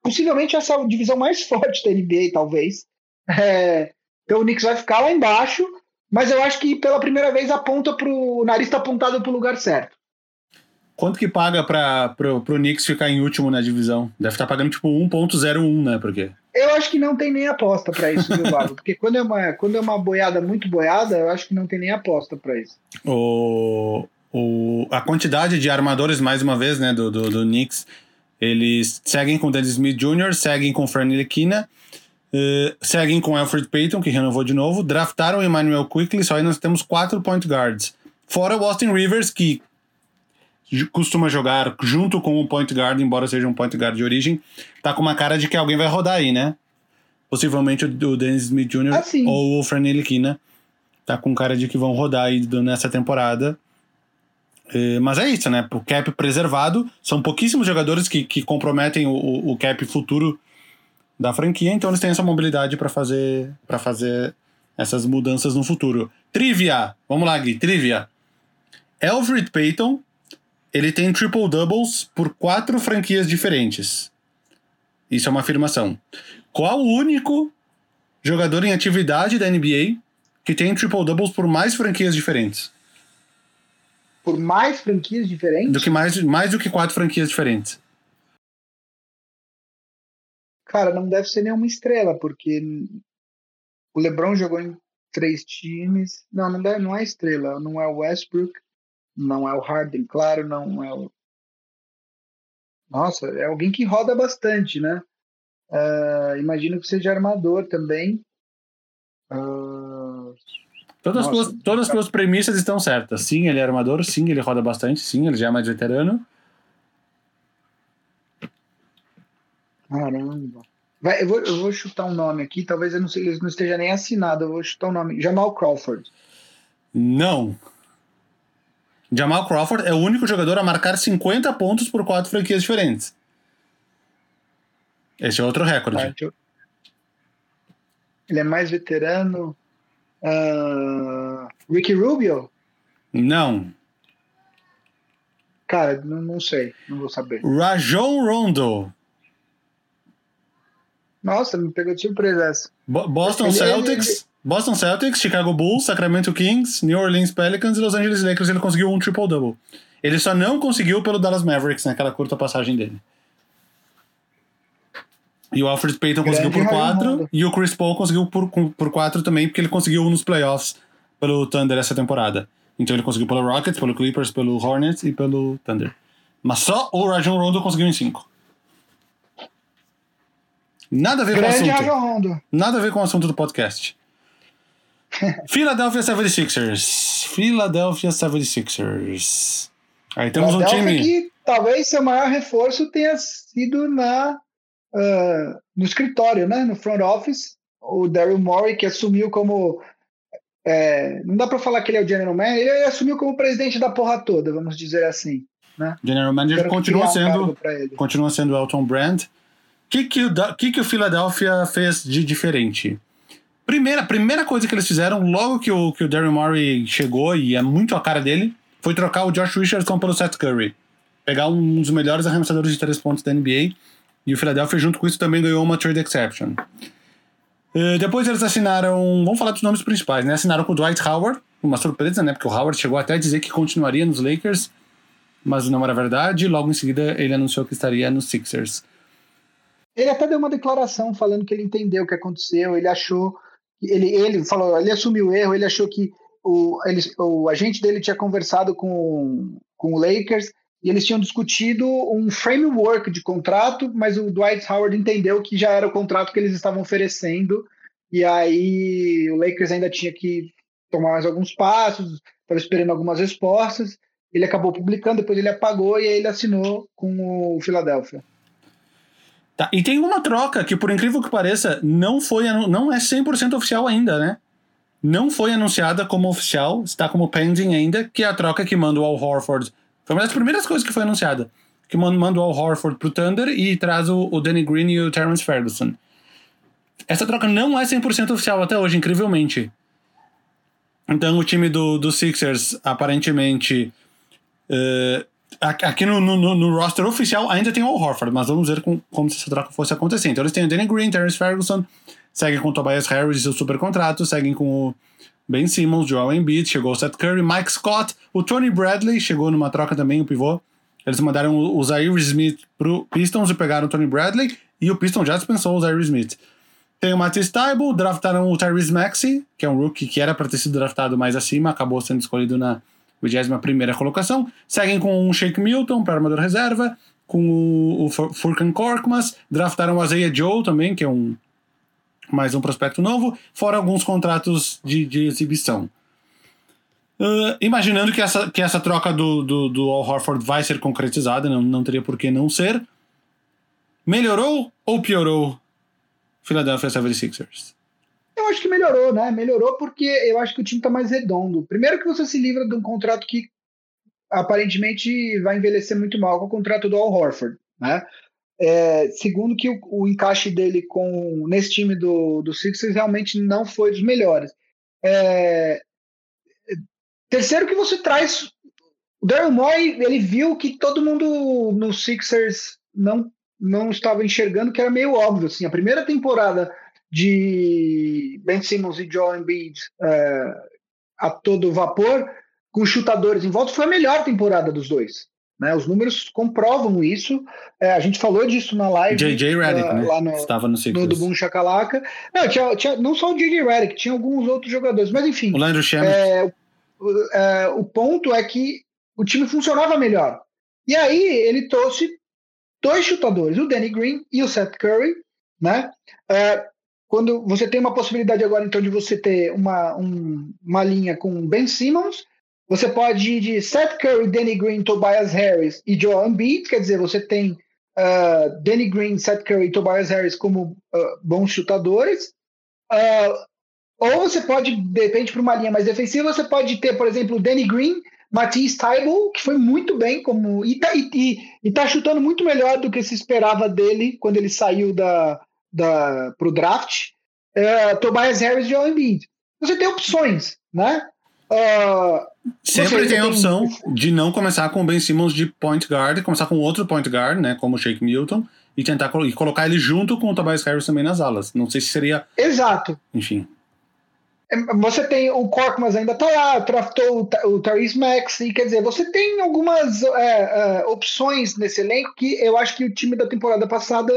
possivelmente essa é a divisão mais forte da NBA, talvez. É, então o Knicks vai ficar lá embaixo, mas eu acho que pela primeira vez aponta pro o nariz está apontado para o lugar certo. Quanto que paga para pro, pro Knicks ficar em último na divisão? Deve estar tá pagando tipo 1.01, né? Porque eu acho que não tem nem aposta para isso, viu, Valo? Porque quando é, uma, quando é uma boiada muito boiada, eu acho que não tem nem aposta para isso. O, o, a quantidade de armadores, mais uma vez, né, do, do, do Knicks, eles seguem com Dennis Smith Jr., seguem com Fernie Kina, uh, seguem com Alfred Payton, que renovou de novo, draftaram o Emmanuel Quickly, só aí nós temos quatro point guards. Fora o Austin Rivers, que costuma jogar junto com o point guard, embora seja um point guard de origem, tá com uma cara de que alguém vai rodar aí, né? Possivelmente o Dennis Smith Jr. Ah, ou o Fernelli Kina tá com cara de que vão rodar aí nessa temporada. É, mas é isso, né? O cap preservado, são pouquíssimos jogadores que, que comprometem o, o cap futuro da franquia, então eles têm essa mobilidade para fazer para fazer essas mudanças no futuro. Trivia, vamos lá, Gui, trivia. Alfred Payton ele tem triple doubles por quatro franquias diferentes. Isso é uma afirmação. Qual o único jogador em atividade da NBA que tem triple doubles por mais franquias diferentes? Por mais franquias diferentes? Do que mais, mais do que quatro franquias diferentes. Cara, não deve ser nenhuma estrela, porque o LeBron jogou em três times. Não, não, deve, não é estrela. Não é o Westbrook, não é o Harden, claro, não é o. Nossa, é alguém que roda bastante, né? Uh, imagino que seja armador também. Uh... Todas, as suas, todas as suas premissas estão certas. Sim, ele é armador, sim, ele roda bastante, sim, ele já é mais veterano. Caramba. Vai, eu, vou, eu vou chutar um nome aqui, talvez eu não, ele não esteja nem assinado, eu vou chutar um nome. Jamal Crawford. Não. Jamal Crawford é o único jogador a marcar 50 pontos por quatro franquias diferentes. Esse é outro recorde. Ele é mais veterano. Uh, Ricky Rubio? Não. Cara, não, não sei, não vou saber. Rajon Rondo. Nossa, me pegou de surpresa essa. Bo Boston ele, Celtics. Ele, ele, Boston Celtics, Chicago Bulls, Sacramento Kings, New Orleans Pelicans e Los Angeles Lakers. Ele conseguiu um triple-double. Ele só não conseguiu pelo Dallas Mavericks naquela curta passagem dele. E o Alfred Payton conseguiu por quatro. E o Chris Paul conseguiu por, por quatro também, porque ele conseguiu nos playoffs pelo Thunder essa temporada. Então ele conseguiu pelo Rockets, pelo Clippers, pelo Hornets e pelo Thunder. Mas só o Rajon Rondo conseguiu em cinco. Nada a ver Grande com o assunto. Nada a ver com o assunto do podcast. Philadelphia 76ers. Philadelphia 76ers. Aí temos um time. Que talvez seu maior reforço tenha sido na, uh, no escritório, né? no front office. O Daryl Morey, que assumiu como. É, não dá para falar que ele é o general manager, ele assumiu como presidente da porra toda, vamos dizer assim. Né? General manager continua sendo, continua sendo Elton Brand. O que, que, o, que, que o Philadelphia fez de diferente? Primeira, primeira coisa que eles fizeram, logo que o, que o Darren Murray chegou, e é muito a cara dele, foi trocar o Josh Richardson pelo Seth Curry. Pegar um dos melhores arremessadores de três pontos da NBA. E o Philadelphia, junto com isso, também ganhou uma trade exception. Uh, depois eles assinaram. Vamos falar dos nomes principais, né? Assinaram com o Dwight Howard, uma surpresa, né? Porque o Howard chegou até a dizer que continuaria nos Lakers, mas não era verdade. Logo em seguida, ele anunciou que estaria nos Sixers. Ele até deu uma declaração falando que ele entendeu o que aconteceu, ele achou ele, ele falou, ele assumiu o erro, ele achou que o, ele, o agente dele tinha conversado com, com o Lakers e eles tinham discutido um framework de contrato, mas o Dwight Howard entendeu que já era o contrato que eles estavam oferecendo e aí o Lakers ainda tinha que tomar mais alguns passos, estava esperando algumas respostas. Ele acabou publicando, depois ele apagou e aí ele assinou com o Philadelphia. Tá, e tem uma troca que, por incrível que pareça, não foi não é 100% oficial ainda, né? Não foi anunciada como oficial, está como pending ainda, que é a troca que manda o Al Horford. Foi uma das primeiras coisas que foi anunciada. Que manda o Al Horford pro Thunder e traz o, o Danny Green e o Terrence Ferguson. Essa troca não é 100% oficial até hoje, incrivelmente. Então o time do, do Sixers, aparentemente. Uh, aqui no, no, no, roster oficial ainda tem o Horford, mas vamos ver com, como se essa troca fosse acontecer. Então eles têm o Danny Green, Terrence Ferguson, seguem com o Tobias Harris e seu super contrato, seguem com o Ben Simmons, Joel Embiid, chegou o Seth Curry, Mike Scott, o Tony Bradley chegou numa troca também, o pivô. Eles mandaram o Zaire Smith pro Pistons e pegaram o Tony Bradley, e o Pistons já dispensou o Zaire Smith. Tem o Matisse Taibo, draftaram o Tyrese Maxey, que é um rookie que era para ter sido draftado mais acima, acabou sendo escolhido na 21 colocação. Seguem com o Shake Milton para armador reserva, com o, o Furkan Korkmaz, draftaram o Isaiah Joe também, que é um mais um prospecto novo, fora alguns contratos de, de exibição. Uh, imaginando que essa, que essa troca do, do, do Al Horford vai ser concretizada, não, não teria por que não ser. Melhorou ou piorou Philadelphia 76ers? Eu acho que melhorou, né? Melhorou porque eu acho que o time está mais redondo. Primeiro que você se livra de um contrato que aparentemente vai envelhecer muito mal, com o contrato do Al Horford, né? É, segundo que o, o, encaixe dele com nesse time do, do Sixers realmente não foi dos melhores. É, terceiro que você traz o Daryl Moy, ele viu que todo mundo no Sixers não não estava enxergando que era meio óbvio. Assim, a primeira temporada de Ben Simmons e Joel Embiid é, a todo vapor, com chutadores em volta, foi a melhor temporada dos dois. Né? Os números comprovam isso. É, a gente falou disso na live. J.J. Redick, uh, né? lá no, Estava no. No do Boom Chacalaca. Não, tinha, tinha, não só o J.J. Redick, tinha alguns outros jogadores. Mas enfim. O Landry é, o, é, o ponto é que o time funcionava melhor. E aí ele trouxe dois chutadores, o Danny Green e o Seth Curry, né? É, quando você tem uma possibilidade agora, então, de você ter uma, um, uma linha com Ben Simmons, você pode ir de Seth Curry, Danny Green, Tobias Harris e Joel Embiid, quer dizer, você tem uh, Danny Green, Seth Curry e Tobias Harris como uh, bons chutadores. Uh, ou você pode, de repente, para uma linha mais defensiva, você pode ter, por exemplo, Danny Green Matisse Taibo, que foi muito bem como e tá, e, e tá chutando muito melhor do que se esperava dele quando ele saiu da, da pro draft. É, Tobias Harris e Joel Embiid. Você tem opções, né? Uh, Sempre tem a opção de não começar com o Ben Simmons de point guard, começar com outro point guard, né, como o Shake Milton, e tentar e colocar ele junto com o Tobias Harris também nas alas. Não sei se seria. Exato. Enfim. Você tem o Corkmans ainda tá lá, draftou o Tyrese Max, e quer dizer, você tem algumas é, é, opções nesse elenco que eu acho que o time da temporada passada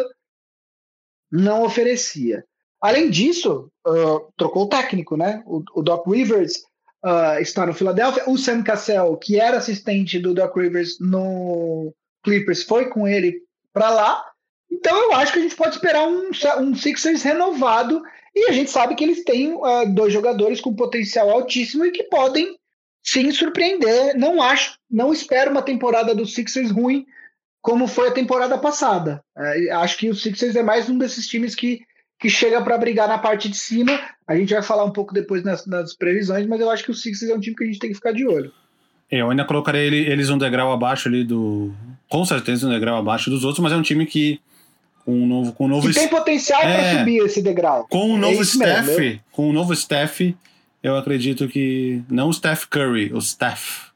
não oferecia. Além disso, uh, trocou o técnico, né? O, o Doc Rivers uh, está no Philadelphia. O Sam Cassell, que era assistente do Doc Rivers no Clippers, foi com ele para lá. Então eu acho que a gente pode esperar um, um Sixers renovado e a gente sabe que eles têm uh, dois jogadores com potencial altíssimo e que podem sim surpreender. Não acho, não espero uma temporada dos Sixers ruim como foi a temporada passada. Uh, acho que o Sixers é mais um desses times que, que chega para brigar na parte de cima. A gente vai falar um pouco depois nas, nas, previsões, mas eu acho que o Sixers é um time que a gente tem que ficar de olho. Eu ainda colocarei eles um degrau abaixo ali do. Com certeza um degrau abaixo dos outros, mas é um time que com um novo com um novo que tem potencial é, para subir esse degrau. Com o um novo é staff, mesmo, com o um novo staff, eu acredito que não o Steph Curry, o staff.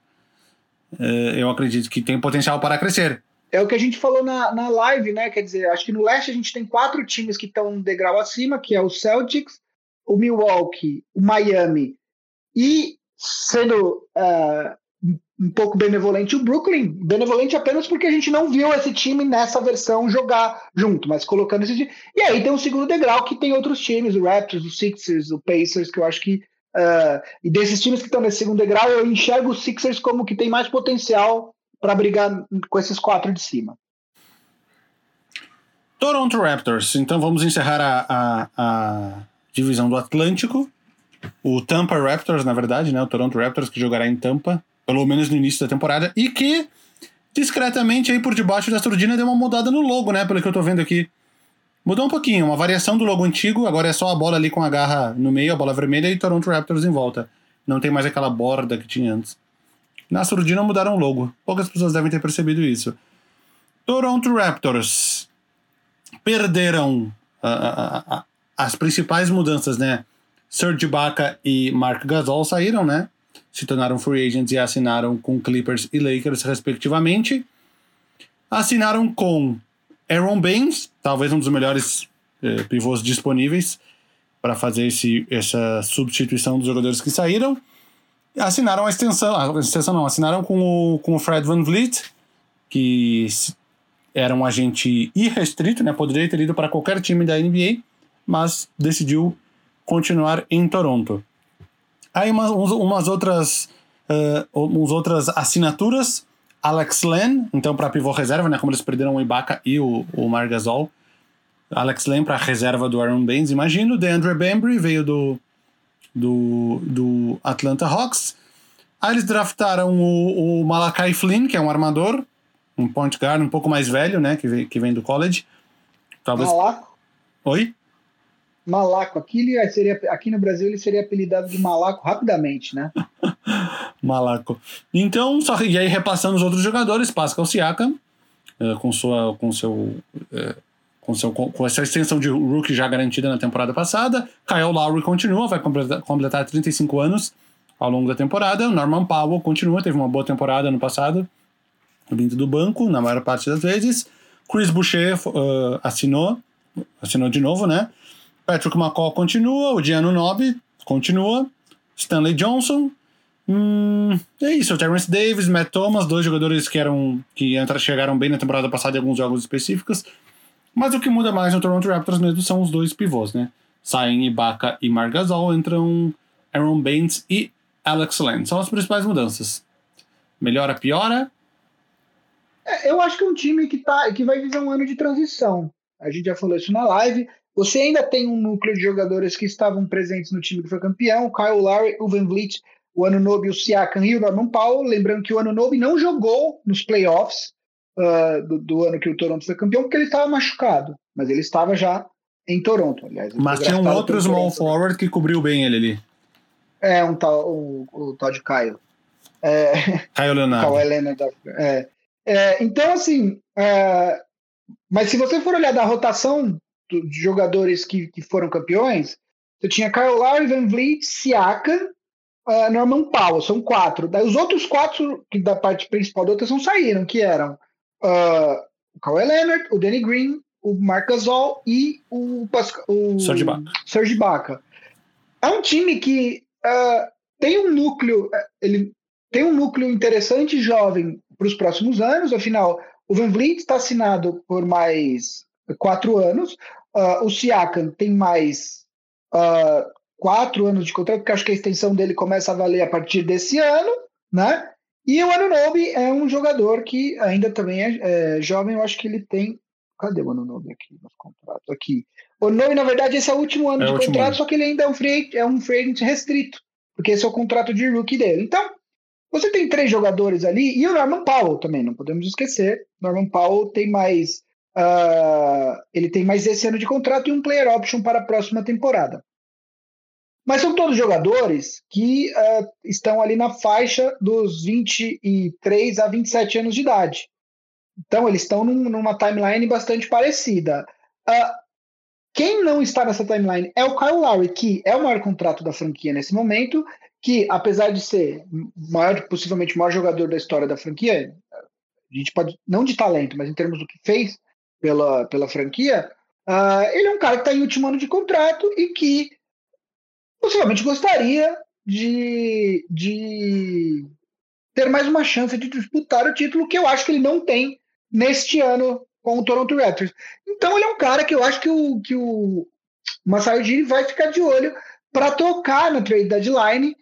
É, eu acredito que tem potencial para crescer. É o que a gente falou na, na live, né? Quer dizer, acho que no leste a gente tem quatro times que estão um degrau acima, que é o Celtics, o Milwaukee, o Miami e sendo uh, um pouco benevolente o Brooklyn, benevolente apenas porque a gente não viu esse time nessa versão jogar junto, mas colocando esse time. E aí tem um segundo degrau que tem outros times, o Raptors, o Sixers, o Pacers, que eu acho que. Uh, e desses times que estão nesse segundo degrau, eu enxergo o Sixers como que tem mais potencial para brigar com esses quatro de cima. Toronto Raptors. Então vamos encerrar a, a, a divisão do Atlântico. O Tampa Raptors, na verdade, né? O Toronto Raptors, que jogará em Tampa, pelo menos no início da temporada, e que discretamente aí por debaixo da surdina deu uma mudada no logo, né? Pelo que eu tô vendo aqui. Mudou um pouquinho, uma variação do logo antigo, agora é só a bola ali com a garra no meio, a bola vermelha e Toronto Raptors em volta. Não tem mais aquela borda que tinha antes. Na surdina mudaram o logo. Poucas pessoas devem ter percebido isso. Toronto Raptors perderam uh, uh, uh, as principais mudanças, né? Serge Ibaka e Mark Gasol saíram, né? Se tornaram free agents e assinaram com Clippers e Lakers, respectivamente. Assinaram com Aaron Baines, talvez um dos melhores eh, pivôs disponíveis para fazer esse, essa substituição dos jogadores que saíram. Assinaram a extensão, a extensão não, assinaram com o, com o Fred Van Vliet, que era um agente irrestrito, né? Poderia ter ido para qualquer time da NBA mas decidiu continuar em Toronto. Aí umas, umas outras uh, umas outras assinaturas. Alex Len, então para pivô reserva, né? Como eles perderam o Ibaka e o, o Margasol. Alex Len para reserva do Aaron Baines, imagino. DeAndre Bembry veio do, do, do Atlanta Hawks. Aí eles draftaram o, o Malakai Flynn, que é um armador, um point guard um pouco mais velho, né? Que vem, que vem do college. Talvez... Oi? Malaco. Aqui, ele seria, aqui no Brasil ele seria apelidado de Malaco rapidamente, né? Malaco. Então, só, e aí repassando os outros jogadores, Pascal Siakam, uh, com, sua, com, seu, uh, com, seu, com essa extensão de rookie já garantida na temporada passada. Kyle Lowry continua, vai completar, completar 35 anos ao longo da temporada. Norman Powell continua, teve uma boa temporada no passado, vindo do banco, na maior parte das vezes. Chris Boucher uh, assinou, assinou de novo, né? Patrick McCall continua, o Diano Nobi continua, Stanley Johnson. Hum, é isso, o Terrence Davis, Matt Thomas, dois jogadores que eram que chegaram bem na temporada passada em alguns jogos específicos. Mas o que muda mais no Toronto Raptors mesmo são os dois pivôs, né? Saem Ibaka e Margasol, entram Aaron Baines e Alex Len. São as principais mudanças. Melhora, piora? É, eu acho que é um time que, tá, que vai viver um ano de transição. A gente já falou isso na live. Você ainda tem um núcleo de jogadores que estavam presentes no time que foi campeão, Kyle Lowry, o Van Vliet, o Anunobi, o Siakam e o Norman Powell. Lembrando que o Anunobi não jogou nos playoffs uh, do, do, ano que o Toronto foi campeão, porque ele estava machucado, mas ele estava já em Toronto, aliás. Mas tinha um outro small forward que cobriu bem ele ali. É, um tal, o, o tal de Kyle. É, Kyle Leonardo. Leonardo é. É, então, assim, é, mas se você for olhar da rotação de jogadores que, que foram campeões, você tinha Kyle Lowry, Van Vliet, Siaka, uh, Norman Powell, são quatro. Daí os outros quatro que da parte principal da rotação saíram, que eram uh, o Kawhi Leonard, o Danny Green, o Marc Gasol e o, Pascal, o Serge Ibaka. Serge. É um time que uh, tem um núcleo, ele tem um núcleo interessante jovem para os próximos anos, afinal, o Van Vliet está assinado por mais quatro anos. Uh, o Siakam tem mais uh, quatro anos de contrato, porque acho que a extensão dele começa a valer a partir desse ano, né? E o Anunobi é um jogador que ainda também é, é jovem, eu acho que ele tem. Cadê o Anunobi aqui nos contratos? Aqui. O Anunobi, na verdade, esse é o último ano é de contrato, ano. só que ele ainda é um free, é um free agent restrito, porque esse é o contrato de rookie dele. Então, você tem três jogadores ali, e o Norman Powell também, não podemos esquecer. Norman Powell tem mais Uh, ele tem mais esse ano de contrato e um player option para a próxima temporada. Mas são todos jogadores que uh, estão ali na faixa dos 23 a 27 anos de idade. Então, eles estão num, numa timeline bastante parecida. Uh, quem não está nessa timeline é o Kyle Lowry, que é o maior contrato da franquia nesse momento, que apesar de ser maior, possivelmente o maior jogador da história da franquia, a gente pode, não de talento, mas em termos do que fez pela, pela franquia, uh, ele é um cara que está em último ano de contrato e que possivelmente gostaria de, de ter mais uma chance de disputar o título que eu acho que ele não tem neste ano com o Toronto Raptors. Então ele é um cara que eu acho que o, que o Masai vai ficar de olho para tocar na trade deadline,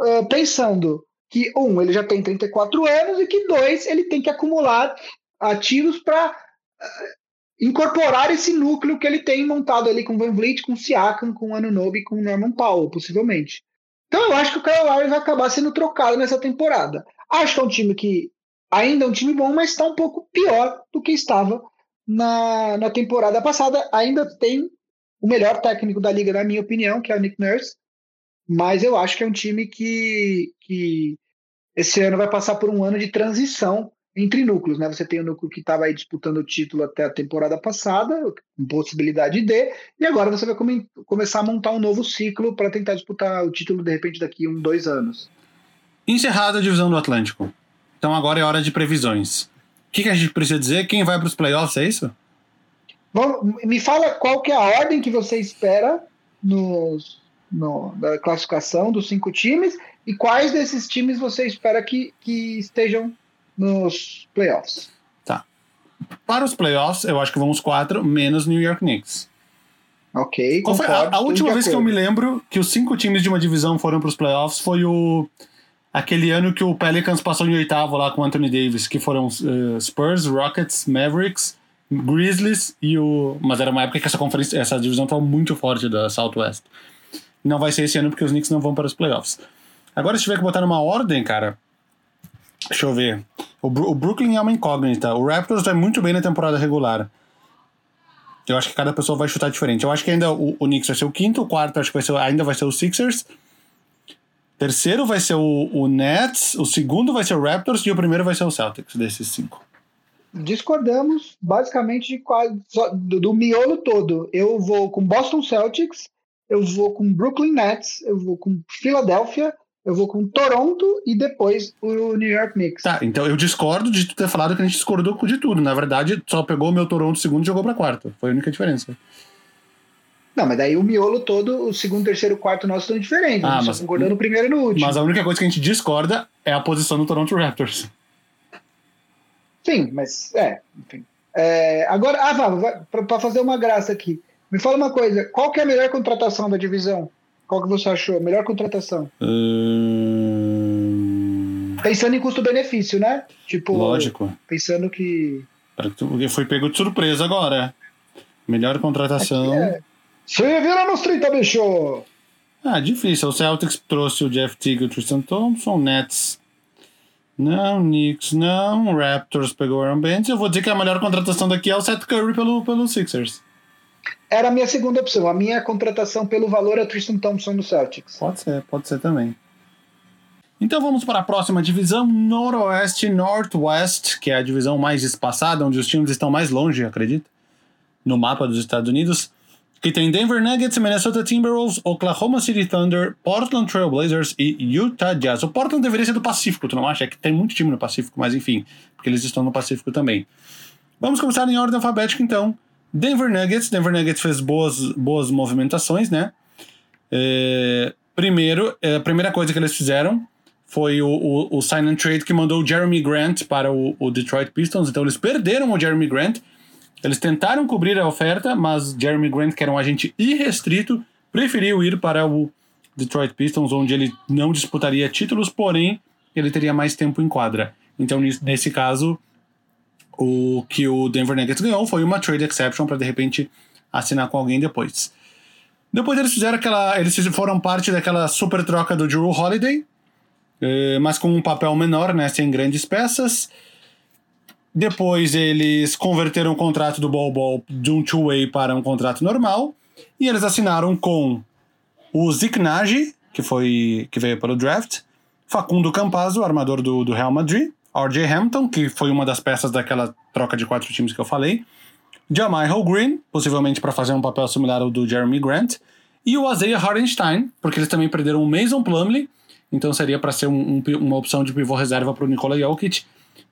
uh, pensando que, um, ele já tem 34 anos e que, dois, ele tem que acumular ativos para incorporar esse núcleo que ele tem montado ali com Van Vliet, com Siakam, com Anunobi, com Norman Powell, possivelmente. Então eu acho que o Kyle Lowry vai acabar sendo trocado nessa temporada. Acho que é um time que ainda é um time bom, mas está um pouco pior do que estava na, na temporada passada. Ainda tem o melhor técnico da liga, na minha opinião, que é o Nick Nurse, mas eu acho que é um time que, que esse ano vai passar por um ano de transição entre núcleos, né? Você tem o núcleo que estava aí disputando o título até a temporada passada, com possibilidade de, e agora você vai come, começar a montar um novo ciclo para tentar disputar o título de repente daqui a um, dois anos. Encerrada a divisão do Atlântico. Então agora é hora de previsões. O que, que a gente precisa dizer? Quem vai para os playoffs, é isso? Bom, me fala qual que é a ordem que você espera nos, no, da classificação dos cinco times e quais desses times você espera que, que estejam nos playoffs. Tá. Para os playoffs, eu acho que vamos quatro, menos New York Knicks. Ok. Qual foi a, a última vez que eu me lembro que os cinco times de uma divisão foram para os playoffs foi o aquele ano que o Pelicans passou em oitavo lá com o Anthony Davis, que foram uh, Spurs, Rockets, Mavericks, Grizzlies e o. Mas era uma época que essa conferência, essa divisão estava muito forte da Southwest. Não vai ser esse ano porque os Knicks não vão para os playoffs. Agora, se tiver que botar numa ordem, cara, Deixa eu ver. O, o Brooklyn é uma incógnita. O Raptors vai muito bem na temporada regular. Eu acho que cada pessoa vai chutar diferente. Eu acho que ainda o, o Knicks vai ser o quinto, o quarto acho que vai ser, ainda vai ser o Sixers. Terceiro vai ser o, o Nets, o segundo vai ser o Raptors e o primeiro vai ser o Celtics, desses cinco. Discordamos basicamente de quase, do, do miolo todo. Eu vou com Boston Celtics, eu vou com Brooklyn Nets, eu vou com Philadelphia eu vou com Toronto e depois o New York Knicks. Tá, então eu discordo de tu ter falado que a gente discordou de tudo. Na verdade, só pegou o meu Toronto segundo e jogou pra quarto. Foi a única diferença. Não, mas daí o miolo todo, o segundo, terceiro, quarto nosso estão diferentes. Ah, mas, só concordando no primeiro e no último. Mas a única coisa que a gente discorda é a posição do Toronto Raptors. Sim, mas é, enfim. É, agora, ah, vá, para fazer uma graça aqui. Me fala uma coisa, qual que é a melhor contratação da divisão? Qual que você achou? Melhor contratação? Hum... Pensando em custo-benefício, né? Tipo. Lógico. Pensando que. Porque foi pego de surpresa agora. Melhor contratação. É. Se vira nos 30, bicho! Ah, difícil. O Celtics trouxe o Jeff Teague e o Tristan Thompson, Nets. Não, Knicks não, Raptors pegou o Aaron Baines. Eu vou dizer que a melhor contratação daqui é o Seth Curry pelo, pelo Sixers era a minha segunda opção. A minha contratação pelo valor é Tristan Thompson no Celtics. Pode ser, pode ser também. Então vamos para a próxima divisão, Noroeste Northwest, que é a divisão mais espaçada, onde os times estão mais longe, acredito, no mapa dos Estados Unidos, que tem Denver Nuggets, Minnesota Timberwolves, Oklahoma City Thunder, Portland Trail Blazers e Utah Jazz. O Portland deveria ser do Pacífico, tu não acha? É que tem muito time no Pacífico, mas enfim, porque eles estão no Pacífico também. Vamos começar em ordem alfabética então. Denver Nuggets, Denver Nuggets fez boas, boas movimentações, né? É, primeiro, é, a primeira coisa que eles fizeram foi o, o, o sign and trade que mandou o Jeremy Grant para o, o Detroit Pistons. Então eles perderam o Jeremy Grant. Eles tentaram cobrir a oferta, mas Jeremy Grant, que era um agente irrestrito, preferiu ir para o Detroit Pistons, onde ele não disputaria títulos, porém ele teria mais tempo em quadra. Então, nesse caso, o que o Denver Nuggets ganhou foi uma trade exception para de repente assinar com alguém depois. Depois eles fizeram aquela. Eles foram parte daquela super troca do Drew Holiday, eh, mas com um papel menor, né? Sem grandes peças. Depois eles converteram o contrato do Ball Ball de um two-way para um contrato normal. E eles assinaram com o Zick que, foi, que veio pelo draft, Facundo Campazzo, armador do, do Real Madrid, R.J. Hampton, que foi uma das peças daquela troca de quatro times que eu falei, Jamichael Green, possivelmente para fazer um papel similar ao do Jeremy Grant, e o Isaiah Hardenstein, porque eles também perderam o Mason Plumlee, então seria para ser um, um, uma opção de pivô reserva para o Nikola Jokic,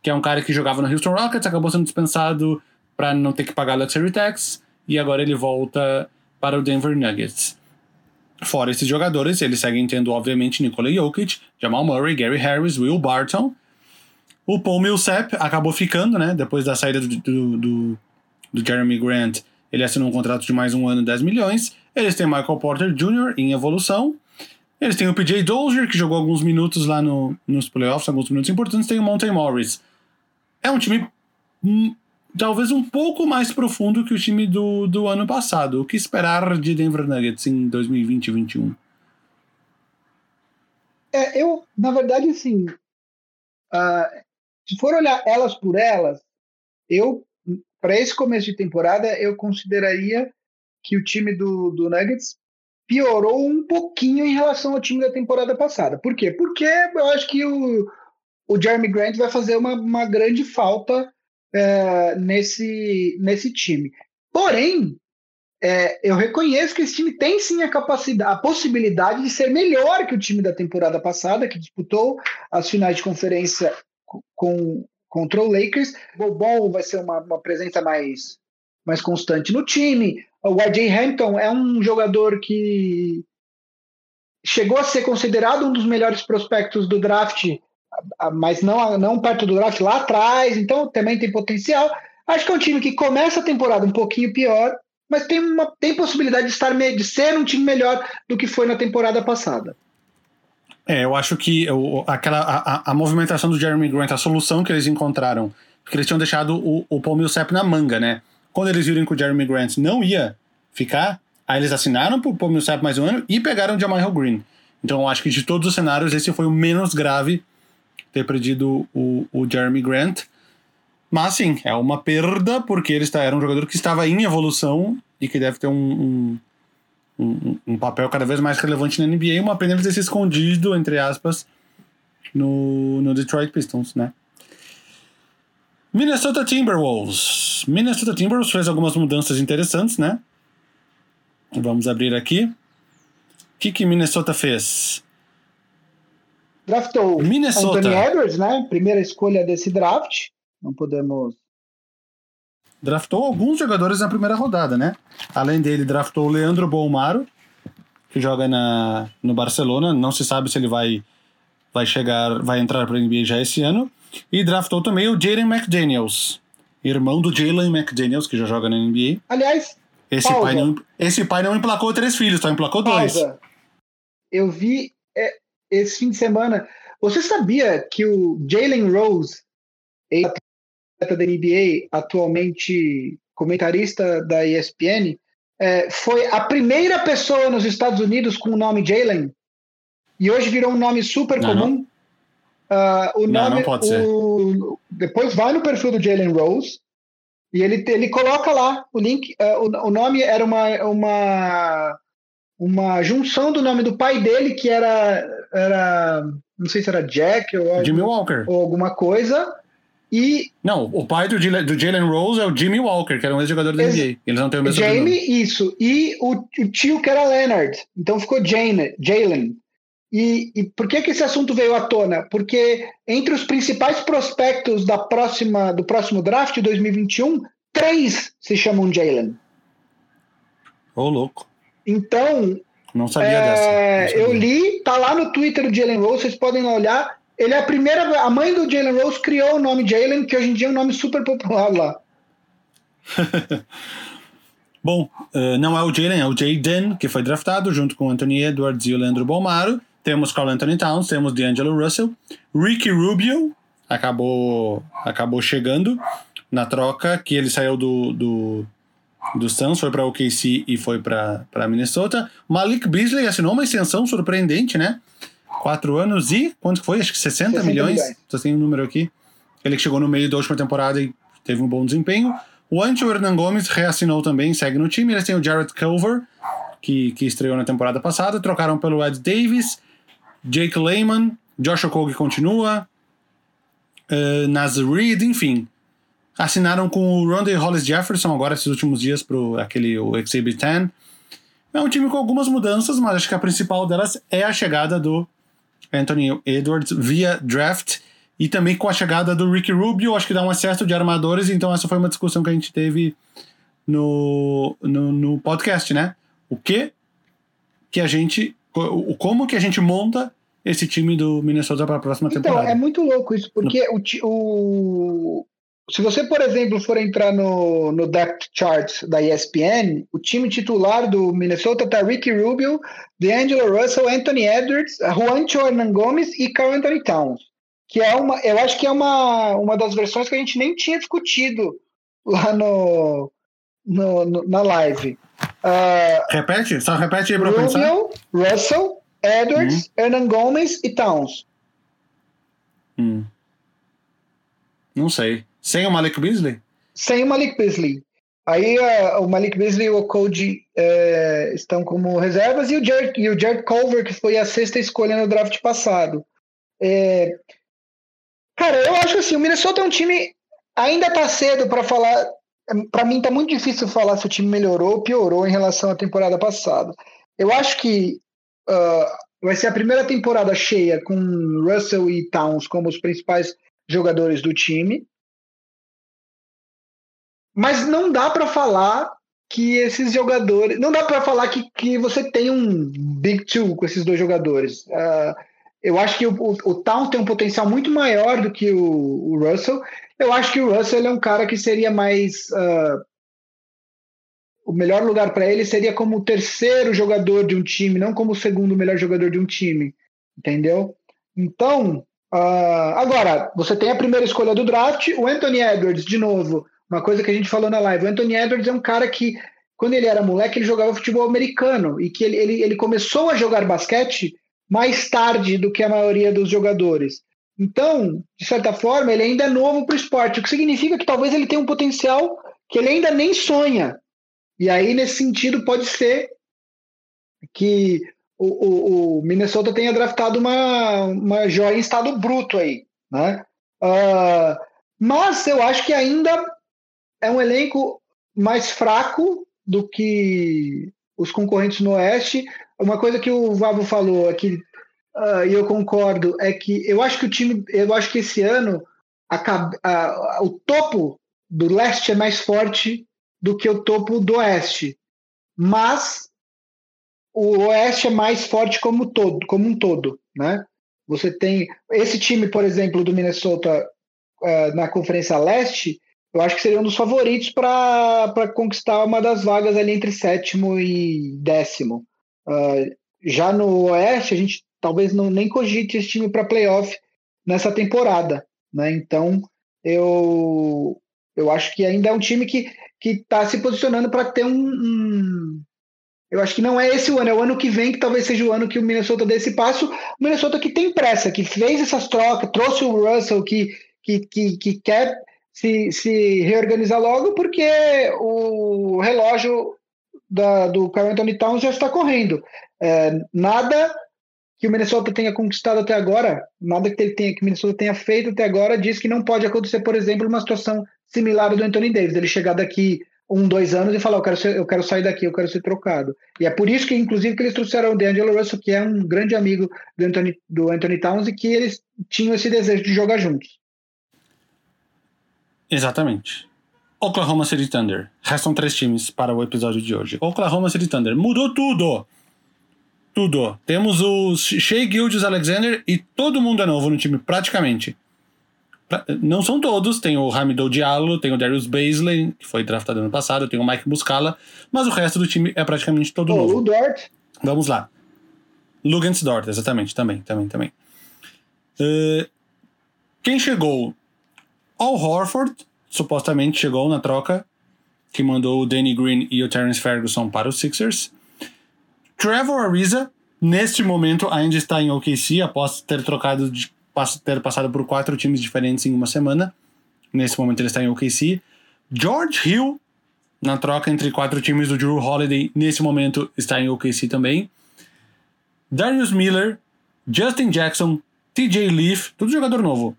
que é um cara que jogava no Houston Rockets, acabou sendo dispensado para não ter que pagar luxury tax, e agora ele volta para o Denver Nuggets. Fora esses jogadores, eles seguem tendo, obviamente, Nikola Jokic, Jamal Murray, Gary Harris, Will Barton, o Paul Millsap acabou ficando, né? Depois da saída do, do, do, Jeremy Grant, ele assinou um contrato de mais um ano, 10 milhões. Eles têm Michael Porter Jr. em evolução. Eles têm o PJ Dozier, que jogou alguns minutos lá no, nos playoffs, alguns minutos importantes. Tem o Monte Morris. É um time talvez um pouco mais profundo que o time do, do ano passado. O que esperar de Denver Nuggets em 2020 e 2021? É, eu, na verdade, assim, uh, se for olhar elas por elas, eu, para esse começo de temporada, eu consideraria que o time do, do Nuggets piorou um pouquinho em relação ao time da temporada passada. Por quê? Porque eu acho que o, o Jeremy Grant vai fazer uma, uma grande falta é, nesse, nesse time. Porém, é, eu reconheço que esse time tem sim a capacidade, a possibilidade de ser melhor que o time da temporada passada, que disputou as finais de conferência com, contra o Lakers. Bobon vai ser uma, uma presença mais, mais constante no time. O RJ Hampton é um jogador que chegou a ser considerado um dos melhores prospectos do draft, mas não, não perto do draft lá atrás, então também tem potencial. Acho que é um time que começa a temporada um pouquinho pior, mas tem, uma, tem possibilidade de, estar, de ser um time melhor do que foi na temporada passada. É, eu acho que eu, aquela, a, a, movimentação do Jeremy Grant, a solução que eles encontraram, porque eles tinham deixado o, o Paul Millsap na manga, né? Quando eles viram que o Jeremy Grant não ia ficar, aí eles assinaram pro Paul Millsap mais um ano e pegaram o Jamal Green. Então eu acho que de todos os cenários, esse foi o menos grave ter perdido o, o Jeremy Grant. Mas sim, é uma perda, porque ele está, era um jogador que estava em evolução e que deve ter um, um, um, um papel cada vez mais relevante na NBA. Uma pena ele ter se escondido, entre aspas, no, no Detroit Pistons, né? Minnesota Timberwolves. Minnesota Timberwolves fez algumas mudanças interessantes, né? Vamos abrir aqui. O que, que Minnesota fez? Draftou Minnesota. Anthony Edwards, né? Primeira escolha desse draft. Não podemos. Draftou alguns jogadores na primeira rodada, né? Além dele, draftou o Leandro Bolmaro, que joga na, no Barcelona. Não se sabe se ele vai, vai chegar, vai entrar para a NBA já esse ano. E draftou também o Jaden McDaniels, irmão do Jalen McDaniels, que já joga na NBA. Aliás, esse pai, não, esse pai não emplacou três filhos, só emplacou dois. Eu vi é, esse fim de semana. Você sabia que o Jalen Rose, da NBA, atualmente comentarista da ESPN, é, foi a primeira pessoa nos Estados Unidos com o nome Jalen e hoje virou um nome super não, comum. Não. Uh, o nome, não, não pode ser. O, depois vai no perfil do Jalen Rose e ele, ele coloca lá o link. Uh, o, o nome era uma, uma, uma junção do nome do pai dele, que era, era não sei se era Jack ou, Jimmy Walker. ou alguma coisa. E... Não, o pai do, do Jalen Rose é o Jimmy Walker, que era um ex-jogador da NBA. Eles não têm o mesmo Jamie, isso. E o, o, tio que era Leonard. Então ficou Jane, Jalen. E, e, por que, que esse assunto veio à tona? Porque entre os principais prospectos da próxima, do próximo draft de 2021, três se chamam Jalen. Ô, oh, louco. Então. Não sabia é, dessa. Não sabia. Eu li, tá lá no Twitter do Jalen Rose, vocês podem lá olhar. Ele é a primeira. A mãe do Jalen Rose criou o nome Jalen, que hoje em dia é um nome super popular lá. Bom, uh, não é o Jalen, é o Jaden, que foi draftado junto com Anthony Edwards e o Leandro Bolmaro. Temos Carl Anthony Towns, temos D'Angelo Russell, Ricky Rubio acabou, acabou chegando na troca, que ele saiu do, do, do Suns, foi para o OKC e foi para Minnesota. Malik Beasley assinou uma extensão surpreendente, né? Quatro anos e quanto foi? Acho que 60, 60 milhões. milhões. Você tem um número aqui. Ele chegou no meio da última temporada e teve um bom desempenho. O Antio Hernan Gomes reassinou também, segue no time. Eles têm o Jared Culver, que, que estreou na temporada passada. Trocaram pelo Ed Davis. Jake Lehman, Joshua Kogi continua, uh, Naz Reed, enfim. Assinaram com o Ronde Hollis Jefferson agora esses últimos dias para aquele o Exhibit 10. É um time com algumas mudanças, mas acho que a principal delas é a chegada do Anthony Edwards via draft e também com a chegada do Ricky Rubio, acho que dá um excesso de armadores, então essa foi uma discussão que a gente teve no, no, no podcast, né? O que que a gente o, como que a gente monta esse time do Minnesota para a próxima então, temporada. Então, é muito louco isso, porque no... o, o, se você, por exemplo, for entrar no, no depth chart da ESPN, o time titular do Minnesota tá Ricky Rubio, D'Angelo Russell, Anthony Edwards, Juancho Hernan Gomes e Carl Anthony Towns. Que é uma, eu acho que é uma, uma das versões que a gente nem tinha discutido lá no, no, no na live. Uh, repete? Só repete aí pra Rubio, pensar. Russell, Edwards, uhum. Hernan Gomes e Towns. Hum. Não sei. Sem o Malik Beasley? Sem o Malik Beasley. Aí uh, o Malik Beasley e o Cody uh, estão como reservas e o, Jared, o Culver, que foi a sexta escolha no draft passado. É... Cara, eu acho assim, o Minnesota é um time. Ainda tá cedo para falar. Para mim tá muito difícil falar se o time melhorou ou piorou em relação à temporada passada. Eu acho que uh, vai ser a primeira temporada cheia com Russell e Towns como os principais jogadores do time. Mas não dá para falar que esses jogadores. Não dá para falar que, que você tem um Big Two com esses dois jogadores. Uh, eu acho que o, o, o Town tem um potencial muito maior do que o, o, Russell. Eu acho que o Russell é um cara que seria mais. Uh, o melhor lugar para ele seria como o terceiro jogador de um time, não como o segundo melhor jogador de um time. Entendeu? Então, uh, agora, você tem a primeira escolha do draft, o Anthony Edwards, de novo, uma coisa que a gente falou na live. O Anthony Edwards é um cara que, quando ele era moleque, ele jogava futebol americano e que ele, ele, ele começou a jogar basquete mais tarde do que a maioria dos jogadores. Então, de certa forma, ele ainda é novo para o esporte, o que significa que talvez ele tenha um potencial que ele ainda nem sonha. E aí, nesse sentido, pode ser que o, o, o Minnesota tenha draftado uma, uma joia em estado bruto aí. Né? Uh, mas eu acho que ainda é um elenco mais fraco do que os concorrentes no Oeste. Uma coisa que o Vavo falou aqui, uh, e eu concordo, é que eu acho que o time, eu acho que esse ano a, a, o topo do leste é mais forte do que o topo do oeste. Mas o oeste é mais forte como todo, como um todo, né? Você tem esse time, por exemplo, do Minnesota uh, na Conferência Leste, eu acho que seria um dos favoritos para conquistar uma das vagas ali entre sétimo e décimo. Uh, já no Oeste, a gente talvez não nem cogite esse time para playoff nessa temporada. Né? Então, eu, eu acho que ainda é um time que está se posicionando para ter um, um, Eu acho que não é esse o ano, é o ano que vem que talvez seja o ano que o Minnesota dê esse passo. O Minnesota que tem pressa, que fez essas trocas, trouxe o Russell, que, que, que, que quer se, se reorganizar logo, porque o relógio da, do Carl Anthony Towns já está correndo. É, nada que o Minnesota tenha conquistado até agora, nada que ele tenha que o Minnesota tenha feito até agora diz que não pode acontecer, por exemplo, uma situação similar do Anthony Davis, ele chegar daqui um, dois anos e falar, eu quero, ser, eu quero sair daqui, eu quero ser trocado. E é por isso que, inclusive, que eles trouxeram o DeAngelo Russell, que é um grande amigo do Anthony, do Anthony Towns, e que eles tinham esse desejo de jogar juntos. Exatamente. Oklahoma City Thunder. Restam três times para o episódio de hoje. Oklahoma City Thunder. Mudou tudo! Tudo. Temos o Shea Gildes Alexander e todo mundo é novo no time, praticamente. Não são todos, tem o Hamidou Diallo, tem o Darius Baisley, que foi draftado ano passado, tem o Mike Muscala, mas o resto do time é praticamente todo oh, novo. O Dort. Vamos lá. Lugans Dort, exatamente, também, também, também. Uh, quem chegou Al Horford supostamente chegou na troca que mandou o Danny Green e o Terence Ferguson para os Sixers. Trevor Ariza, neste momento, ainda está em OKC após ter trocado de, ter passado por quatro times diferentes em uma semana. Nesse momento ele está em OKC. George Hill, na troca entre quatro times do Drew Holiday, nesse momento está em OKC também. Darius Miller, Justin Jackson, TJ Leaf, tudo jogador novo.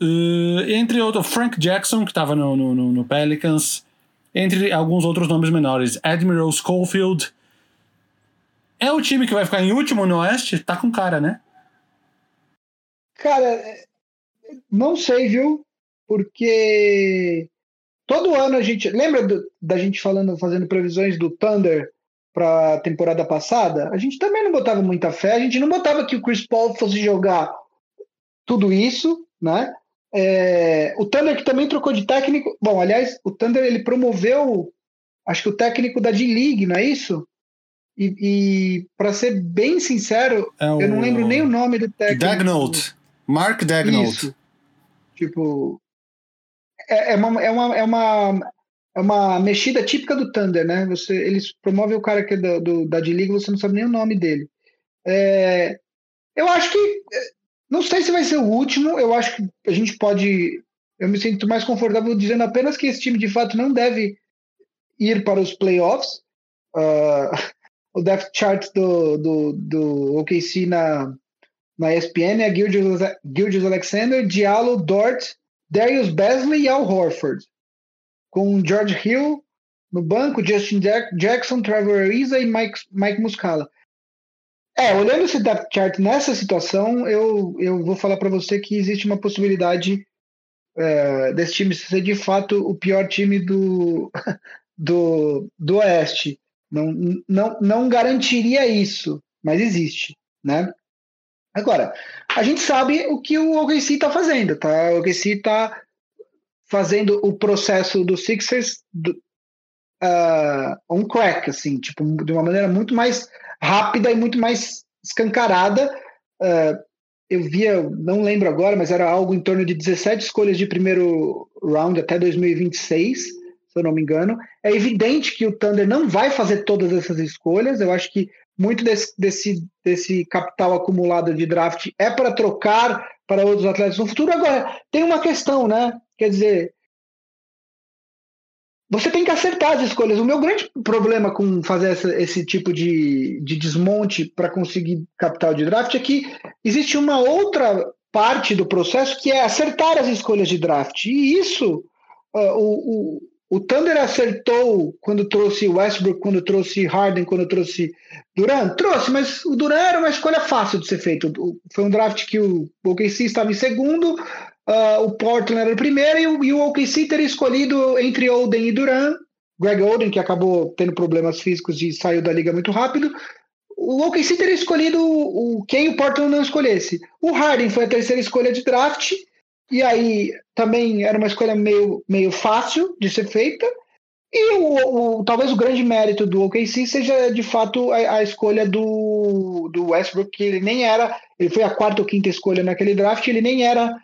Uh, entre outros, Frank Jackson, que estava no, no, no, Pelicans, entre alguns outros nomes menores, Admiral Schofield. É o time que vai ficar em último no Oeste? Tá com cara, né? Cara, não sei, viu? Porque todo ano a gente. Lembra do, da gente falando, fazendo previsões do Thunder para a temporada passada? A gente também não botava muita fé, a gente não botava que o Chris Paul fosse jogar tudo isso, né? É, o Thunder que também trocou de técnico. Bom, aliás, o Thunder ele promoveu, acho que o técnico da D-League, não é isso? E, e para ser bem sincero, é eu não lembro nem o nome do técnico. Dagnold. Mark Dagnold. Isso. Tipo. é, é, uma, é, uma, é, uma, é uma mexida típica do Thunder, né? Você, eles promovem o cara que é do, do da D-League, você não sabe nem o nome dele. É, eu acho que. Não sei se vai ser o último, eu acho que a gente pode. Eu me sinto mais confortável dizendo apenas que esse time de fato não deve ir para os playoffs. Uh, o depth chart do, do, do OKC na, na ESPN é Gilgis Alexander, Diallo, Dort, Darius Besley e Al Horford. Com George Hill no banco, Justin Jackson, Trevor Ariza e Mike, Mike Muscala. É, olhando esse depth chart nessa situação, eu, eu vou falar para você que existe uma possibilidade é, desse time ser de fato o pior time do, do, do Oeste. Não, não, não garantiria isso, mas existe, né? Agora, a gente sabe o que o OKC está fazendo, tá? O OKC está fazendo o processo do Sixers do, uh, on crack, assim, tipo, de uma maneira muito mais rápida e muito mais escancarada. Uh, eu via, não lembro agora, mas era algo em torno de 17 escolhas de primeiro round até 2026, se eu não me engano. É evidente que o Thunder não vai fazer todas essas escolhas. Eu acho que muito desse, desse, desse capital acumulado de draft é para trocar para outros atletas no futuro. Agora, tem uma questão, né? Quer dizer, você tem que acertar as escolhas. O meu grande problema com fazer essa, esse tipo de, de desmonte para conseguir capital de draft é que existe uma outra parte do processo que é acertar as escolhas de draft. E isso, uh, o, o, o Thunder acertou quando trouxe Westbrook, quando trouxe Harden, quando trouxe Durant? Trouxe, mas o Durant era uma escolha fácil de ser feito. Foi um draft que o OKC estava em segundo, Uh, o Portland era o primeiro e o, e o OKC teria escolhido entre Oden e Duran. Greg Oden, que acabou tendo problemas físicos e saiu da liga muito rápido. O OKC teria escolhido o, quem o Portland não escolhesse. O Harden foi a terceira escolha de draft, e aí também era uma escolha meio, meio fácil de ser feita. E o, o, talvez o grande mérito do OKC seja de fato a, a, escolha do, do Westbrook, que ele nem era, ele foi a quarta ou quinta escolha naquele draft, ele nem era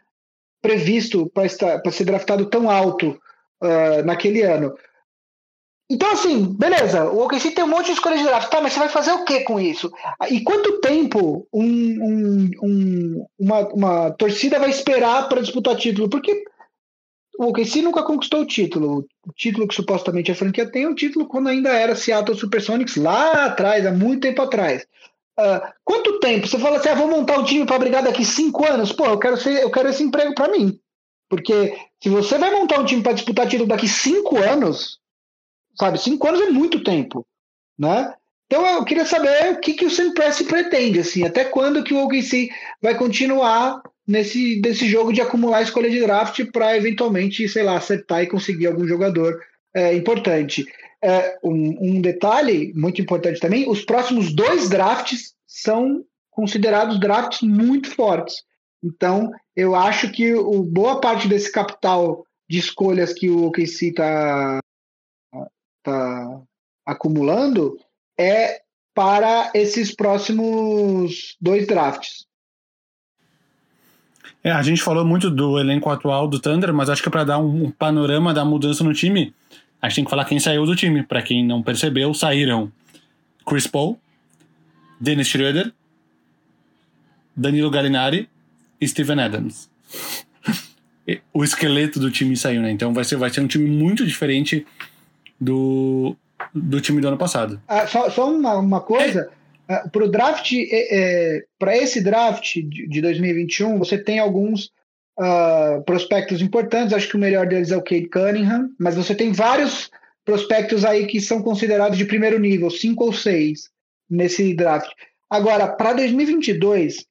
previsto para ser draftado tão alto uh, naquele ano. Então, assim, beleza, o OKC tem um monte de escolhas de draft, tá, mas você vai fazer o que com isso? E quanto tempo um, um, um, uma, uma torcida vai esperar para disputar título? Porque o OKC nunca conquistou o título. O título que supostamente a franquia tem é um título quando ainda era Seattle Supersonics, lá atrás, há muito tempo atrás. Uh, quanto tempo? Você fala assim, ah, vou montar um time para brigar daqui cinco anos. Pô, eu quero, ser, eu quero esse emprego para mim. Porque se você vai montar um time para disputar título daqui cinco anos, sabe, cinco anos é muito tempo, né? Então eu queria saber o que, que o Press pretende, assim, até quando que o OKC vai continuar nesse, nesse jogo de acumular escolha de draft para eventualmente, sei lá, acertar e conseguir algum jogador é, importante. É, um, um, detalhe muito importante também: os próximos dois drafts são considerados drafts muito fortes. Então, eu acho que o, boa parte desse capital de escolhas que o OKC está tá acumulando é para esses próximos dois drafts. É, a gente falou muito do elenco atual do Thunder, mas acho que para dar um panorama da mudança no time, a gente tem que falar quem saiu do time. Para quem não percebeu, saíram Chris Paul, Dennis Schroeder, Danilo Gallinari e Steven Adams. o esqueleto do time saiu, né? Então vai ser, vai ser um time muito diferente do, do time do ano passado. Ah, só, só uma, uma coisa. É. Uh, para o draft, é, é, para esse draft de, de 2021, você tem alguns uh, prospectos importantes. Acho que o melhor deles é o Cade Cunningham, mas você tem vários prospectos aí que são considerados de primeiro nível, cinco ou seis nesse draft. Agora, para 2022,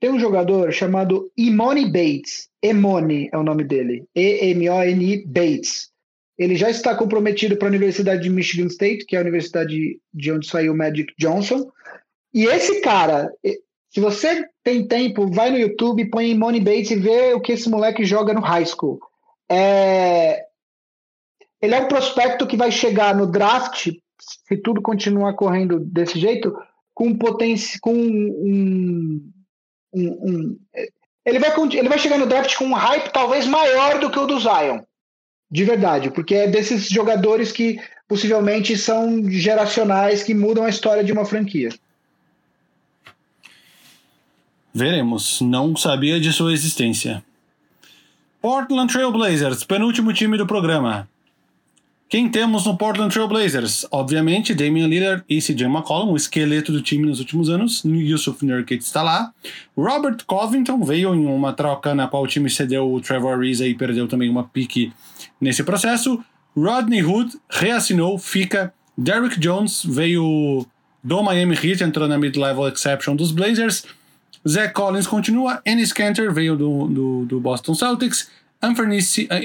tem um jogador chamado Imoni Bates. Emoni é o nome dele. E-M-O-N-I Bates. Ele já está comprometido para a Universidade de Michigan State, que é a universidade de onde saiu o Magic Johnson. E esse cara, se você tem tempo, vai no YouTube, põe Money Bates e vê o que esse moleque joga no high school. É... Ele é um prospecto que vai chegar no draft, se tudo continuar correndo desse jeito, com potência, com um, um, um, ele vai ele vai chegar no draft com um hype talvez maior do que o do Zion, De verdade, porque é desses jogadores que possivelmente são geracionais que mudam a história de uma franquia. Veremos. Não sabia de sua existência. Portland Trail Blazers, penúltimo time do programa. Quem temos no Portland Trail Blazers? Obviamente, Damian Lillard e CJ McCollum, o esqueleto do time nos últimos anos. Yusuf Nurkic está lá. Robert Covington veio em uma troca na qual o time cedeu o Trevor Ariza e perdeu também uma pique nesse processo. Rodney Hood reassinou, fica. Derrick Jones veio do Miami Heat, entrou na mid-level exception dos Blazers. Zach Collins continua. Ennis Cantor veio do, do, do Boston Celtics. Anthony,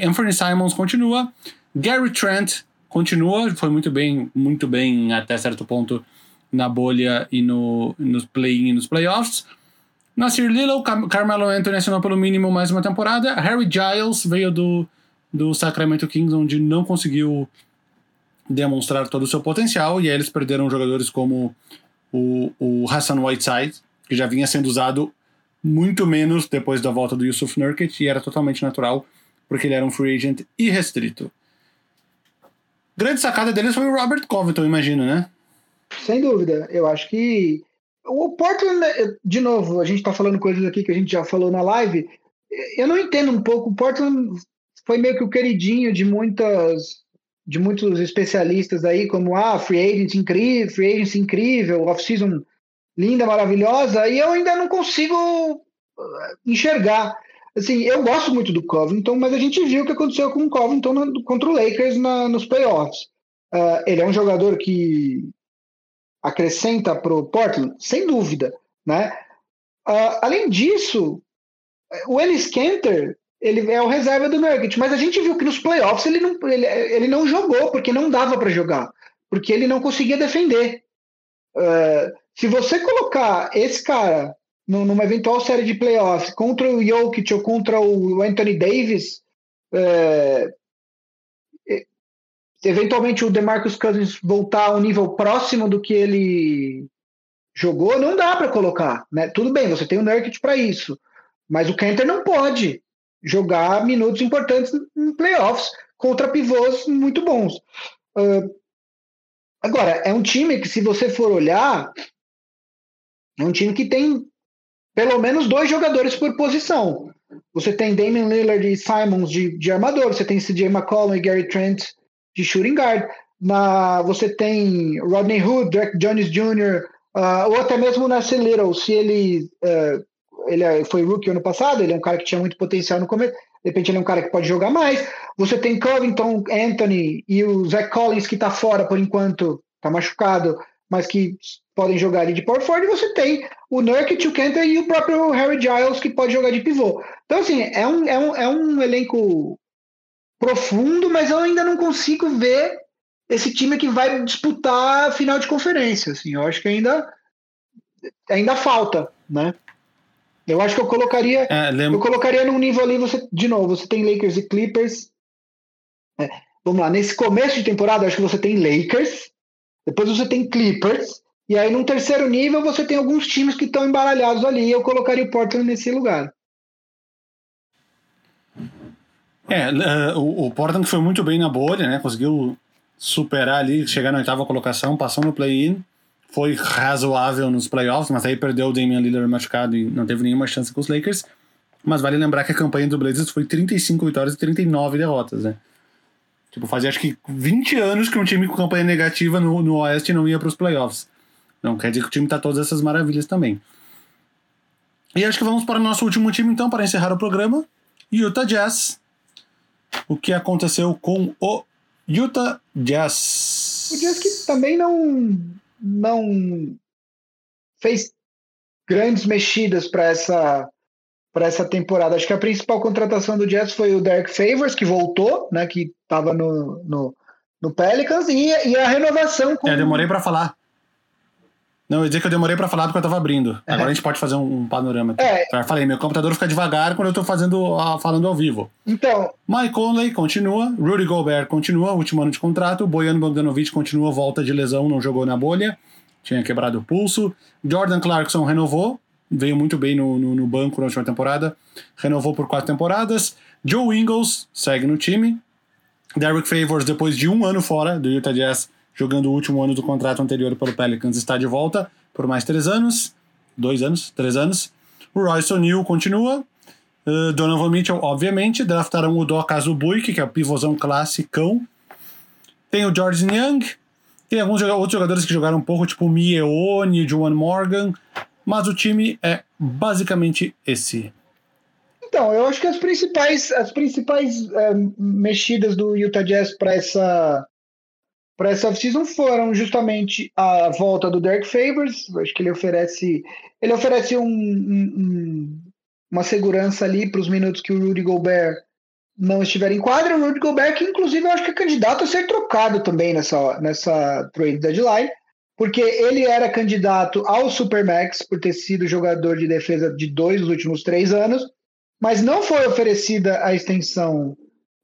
Anthony Simons continua. Gary Trent continua, foi muito bem, muito bem até certo ponto na bolha e no, nos play-in e nos playoffs. Nasir Lilo, Carmelo Anthony assinou pelo mínimo mais uma temporada. Harry Giles veio do, do Sacramento Kings, onde não conseguiu demonstrar todo o seu potencial, e aí eles perderam jogadores como o, o Hassan Whiteside, que já vinha sendo usado muito menos depois da volta do Yusuf Nurkic, e era totalmente natural, porque ele era um free agent irrestrito. Grande sacada deles foi o Robert Covington, imagino, né? Sem dúvida. Eu acho que o Portland, de novo, a gente está falando coisas aqui que a gente já falou na live. Eu não entendo um pouco. O Portland foi meio que o queridinho de muitas de muitos especialistas aí, como ah, free agent incrível, free agent incrível, off-season linda, maravilhosa, e eu ainda não consigo uh, enxergar assim, eu gosto muito do Covington, mas a gente viu o que aconteceu com o Covington na, contra o Lakers na, nos playoffs. Uh, ele é um jogador que acrescenta para o Portland, sem dúvida, né? Uh, além disso, o Ennis Kanter, ele é o reserva do Nuggets, mas a gente viu que nos playoffs ele não, ele, ele não jogou porque não dava para jogar, porque ele não conseguia defender. Uh, se você colocar esse cara numa eventual série de playoffs contra o Jokic ou contra o Anthony Davis, é, eventualmente o DeMarcus Cousins voltar a um nível próximo do que ele jogou, não dá para colocar, né? Tudo bem, você tem o Nurkic para isso, mas o Kenter não pode jogar minutos importantes em playoffs contra pivôs muito bons. Uh, agora, é um time que, se você for olhar, é um time que tem pelo menos dois jogadores por posição. Você tem Damian Lillard e Simons de, de armador, você tem CJ McCollum e Gary Trent de shooting guard, na, você tem Rodney Hood, Derek Jones Jr., uh, ou até mesmo Nasser Little, se ele, uh, ele é, foi rookie ano passado, ele é um cara que tinha muito potencial no começo, de repente ele é um cara que pode jogar mais. Você tem Covington, Anthony e o Zach Collins, que está fora por enquanto, está machucado, mas que podem jogar ali de power forward, e você tem o Nurkic, o Kenter e o próprio Harry Giles, que pode jogar de pivô. Então, assim, é um, é um, é um elenco profundo, mas eu ainda não consigo ver esse time que vai disputar a final de conferência. Assim, eu acho que ainda, ainda falta, né? Eu acho que eu colocaria, é, eu colocaria num nível ali, você, de novo, você tem Lakers e Clippers. É, vamos lá, nesse começo de temporada, acho que você tem Lakers, depois você tem Clippers, e aí num terceiro nível você tem alguns times que estão embaralhados ali. Eu colocaria o Portland nesse lugar. É, uh, o, o Portland foi muito bem na bolha, né? Conseguiu superar ali, chegar na oitava colocação, passou no play-in. Foi razoável nos playoffs, mas aí perdeu o Damian Lillard machucado e não teve nenhuma chance com os Lakers. Mas vale lembrar que a campanha do Blazers foi 35 vitórias e 39 derrotas, né? Tipo, fazia acho que 20 anos que um time com campanha negativa no, no Oeste não ia para os playoffs. Não quer dizer que o time tá todas essas maravilhas também. E acho que vamos para o nosso último time, então, para encerrar o programa. Utah Jazz. O que aconteceu com o Utah Jazz? O Jazz que também não, não fez grandes mexidas para essa essa temporada. Acho que a principal contratação do Jazz foi o Derek Favors, que voltou, né, que estava no, no, no, Pelicans, e, e, a renovação com... É, demorei para falar. Não, eu ia dizer que eu demorei para falar porque eu tava abrindo. É. Agora a gente pode fazer um, um panorama aqui. É. Eu falei, meu computador fica devagar quando eu tô fazendo, falando ao vivo. Então... Mike Conley continua, Rudy Gobert continua, último ano de contrato, Bojan Bogdanovic continua, volta de lesão, não jogou na bolha, tinha quebrado o pulso. Jordan Clarkson renovou, veio muito bem no, no, no, banco na última temporada, renovou por quatro temporadas. Joe Ingles segue no time. Derek Favors, depois de um ano fora do Utah Jazz, jogando o último ano do contrato anterior pelo Pelicans, está de volta por mais três anos. Dois anos? Três anos. O Royce O'Neal continua. Uh, Donovan Mitchell, obviamente. Draftaram o Doc Azubuike, que é o pivôzão classicão. Tem o George Young. Tem alguns outros jogadores que jogaram um pouco, tipo Mieone, Juan Morgan. Mas o time é basicamente esse. Então, eu acho que as principais, as principais é, mexidas do Utah Jazz para essa para essa off-season foram justamente a volta do Derek Favors. Acho que ele oferece ele oferece um, um, uma segurança ali para os minutos que o Rudy Gobert não estiver em quadra. O Rudy Gobert, que inclusive eu acho que é candidato a ser trocado também nessa, nessa trade deadline, porque ele era candidato ao Supermax por ter sido jogador de defesa de dois dos últimos três anos, mas não foi oferecida a extensão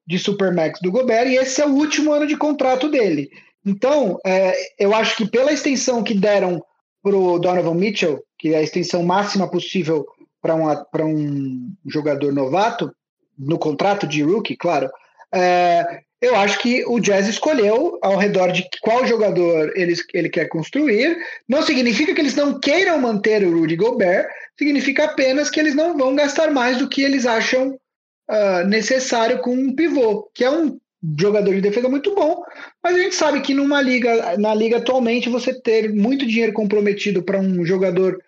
de Supermax do Gobert e esse é o último ano de contrato dele. Então, é, eu acho que pela extensão que deram para o Donovan Mitchell, que é a extensão máxima possível para um, um jogador novato, no contrato de rookie, claro, é, eu acho que o Jazz escolheu ao redor de qual jogador ele, ele quer construir. Não significa que eles não queiram manter o Rudy Gobert, significa apenas que eles não vão gastar mais do que eles acham uh, necessário com um pivô, que é um jogador de defesa muito bom, mas a gente sabe que numa liga, na liga atualmente, você ter muito dinheiro comprometido para um jogador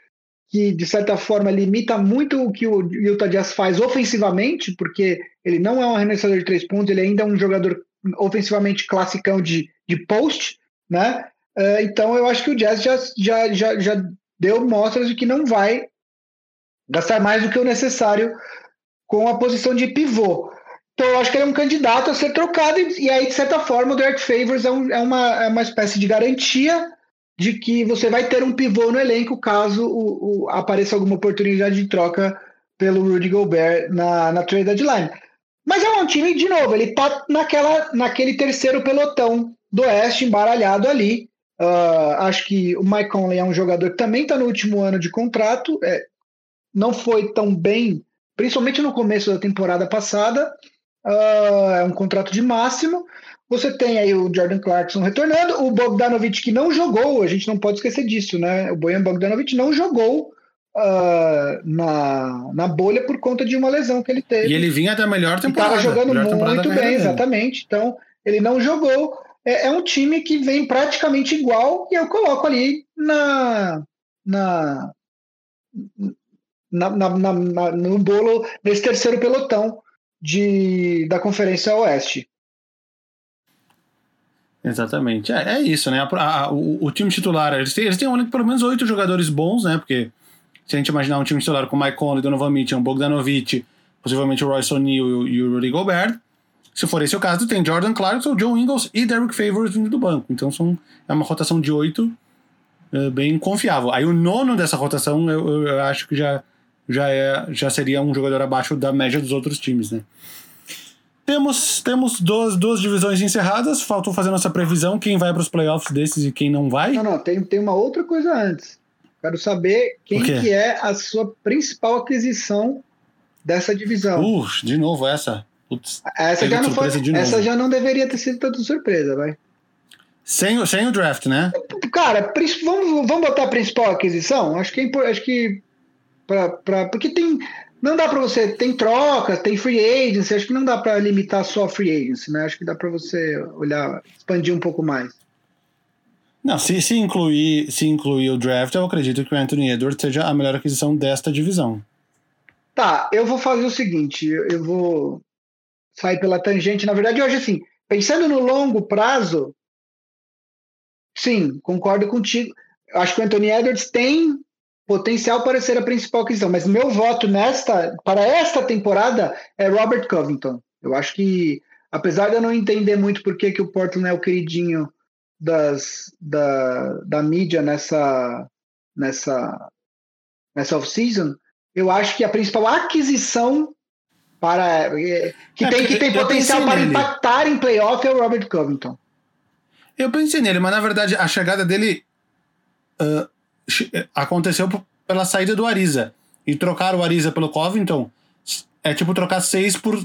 que de certa forma limita muito o que o Utah Jazz faz ofensivamente, porque ele não é um arremessador de três pontos, ele ainda é um jogador ofensivamente classicão de, de post, né? Uh, então eu acho que o Jazz já, já, já, já deu mostras de que não vai gastar mais do que o necessário com a posição de pivô. Então eu acho que ele é um candidato a ser trocado, e, e aí, de certa forma, o Derek Favors é, um, é, uma, é uma espécie de garantia de que você vai ter um pivô no elenco caso o, o, apareça alguma oportunidade de troca pelo Rudy Gobert na, na trade deadline. Mas é um time, de novo, ele tá naquela, naquele terceiro pelotão do Oeste, embaralhado ali. Uh, acho que o Mike Conley é um jogador que também está no último ano de contrato. É, não foi tão bem principalmente no começo da temporada passada. Uh, é um contrato de máximo. Você tem aí o Jordan Clarkson retornando, o Bogdanovic que não jogou, a gente não pode esquecer disso, né? O Bojan Bogdanovic não jogou uh, na, na bolha por conta de uma lesão que ele teve. E ele vinha da melhor temporada. Estava jogando muito bem, exatamente. Então, ele não jogou. É, é, um time que vem praticamente igual e eu coloco ali na, na na, na, na, no bolo nesse terceiro pelotão de, da Conferência Oeste. Exatamente. É, é isso, né? A, a, o, o, time titular, eles têm, eles têm pelo menos oito jogadores bons, né? Porque se a gente imaginar um time titular com Mike Conley, Donovan Mitchell, Bogdanovic, possivelmente o Royce O'Neal e o Rudy Gobert, se for esse o caso, tem Jordan Clarkson, John Ingles e Derrick Favors vindo do banco. Então são, é uma rotação de oito é, bem confiável. Aí o nono dessa rotação eu, eu, eu acho que já já, é, já seria um jogador abaixo da média dos outros times, né? Temos, temos duas, duas divisões encerradas, faltou fazer nossa previsão, quem vai para os playoffs desses e quem não vai. Não, não, tem, tem uma outra coisa antes. Quero saber quem que é a sua principal aquisição dessa divisão. Uh, de novo essa. Putz, essa já não foi, essa já não deveria ter sido tanta surpresa, vai. Sem, sem o draft, né? Cara, vamos, vamos botar a principal aquisição? Acho que, é, acho que Pra, pra, porque tem. Não dá para você. Tem trocas, tem free agency. Acho que não dá para limitar só free agency, né? Acho que dá para você olhar, expandir um pouco mais. Não, se, se, incluir, se incluir o draft, eu acredito que o Anthony Edwards seja a melhor aquisição desta divisão. Tá, eu vou fazer o seguinte: eu vou sair pela tangente. Na verdade, hoje, assim, pensando no longo prazo, sim, concordo contigo. Acho que o Anthony Edwards tem potencial para ser a principal aquisição, mas meu voto nesta para esta temporada é Robert Covington. Eu acho que, apesar de eu não entender muito por que, que o Portland é o queridinho das, da, da mídia nessa nessa nessa off-season, eu acho que a principal aquisição para é, que é, tem que tem potencial para nele. impactar em playoff é o Robert Covington. Eu pensei nele, mas na verdade a chegada dele uh, aconteceu pela saída do Ariza. E trocar o Ariza pelo Covington é tipo trocar seis por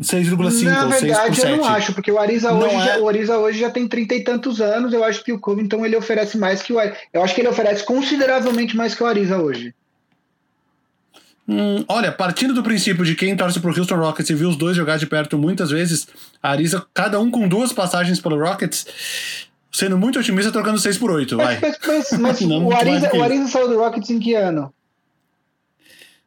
6,5 Na verdade, eu não acho, porque o Ariza, hoje, é... já, o Ariza hoje já tem trinta e tantos anos. Eu acho que o Covington ele oferece mais que o Ariza. Eu acho que ele oferece consideravelmente mais que o Ariza hoje. Hum, olha, partindo do princípio de quem torce pro Houston Rockets e viu os dois jogar de perto muitas vezes, a Ariza, cada um com duas passagens pelo Rockets, sendo muito otimista, trocando 6 por 8 mas, vai. Mas, mas, mas o, Ariza, o Ariza saiu do Rockets em que ano?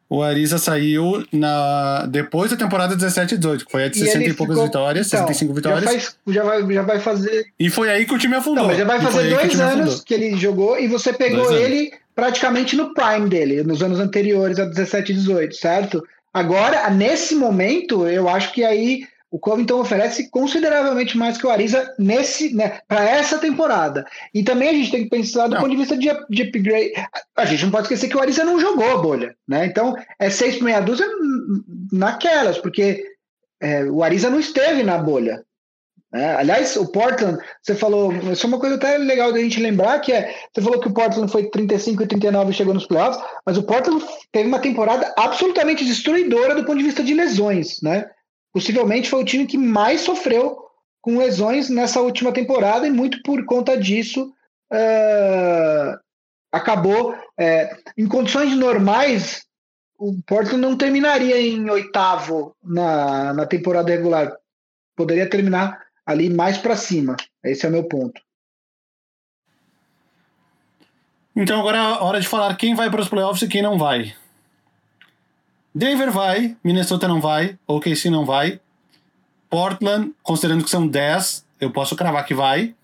O Ariza saiu na depois da temporada 17 e 18, que foi a de 60 e, poucas ficou... vitórias, então, 65 vitórias. Já, faz, já, vai, já vai fazer. E foi aí que o time afundou. Não, já vai fazer dois que anos que ele jogou e você pegou ele praticamente no prime dele, nos anos anteriores a 17 e 18, certo? Agora, nesse momento, eu acho que aí o Covington oferece consideravelmente mais que o Ariza nesse, né, para essa temporada. E também a gente tem que pensar do não. ponto de vista de, de upgrade. A gente não pode esquecer que o Ariza não jogou a bolha, né? Então é seis por meia dúzia naquelas, porque é, o Ariza não esteve na bolha. Né? Aliás, o Portland, você falou, isso é uma coisa até legal da gente lembrar, que é, você falou que o Portland foi 35 e 39 e chegou nos playoffs, mas o Portland teve uma temporada absolutamente destruidora do ponto de vista de lesões, né? Possivelmente foi o time que mais sofreu com lesões nessa última temporada e muito por conta disso uh, acabou uh, em condições normais o Portland não terminaria em oitavo na, na temporada regular. Poderia terminar ali mais para cima. Esse é o meu ponto. Então agora é hora de falar quem vai para os playoffs e quem não vai Denver vai, Minnesota não vai, OKC não vai. Portland, considerando que são 10, eu posso cravar que vai.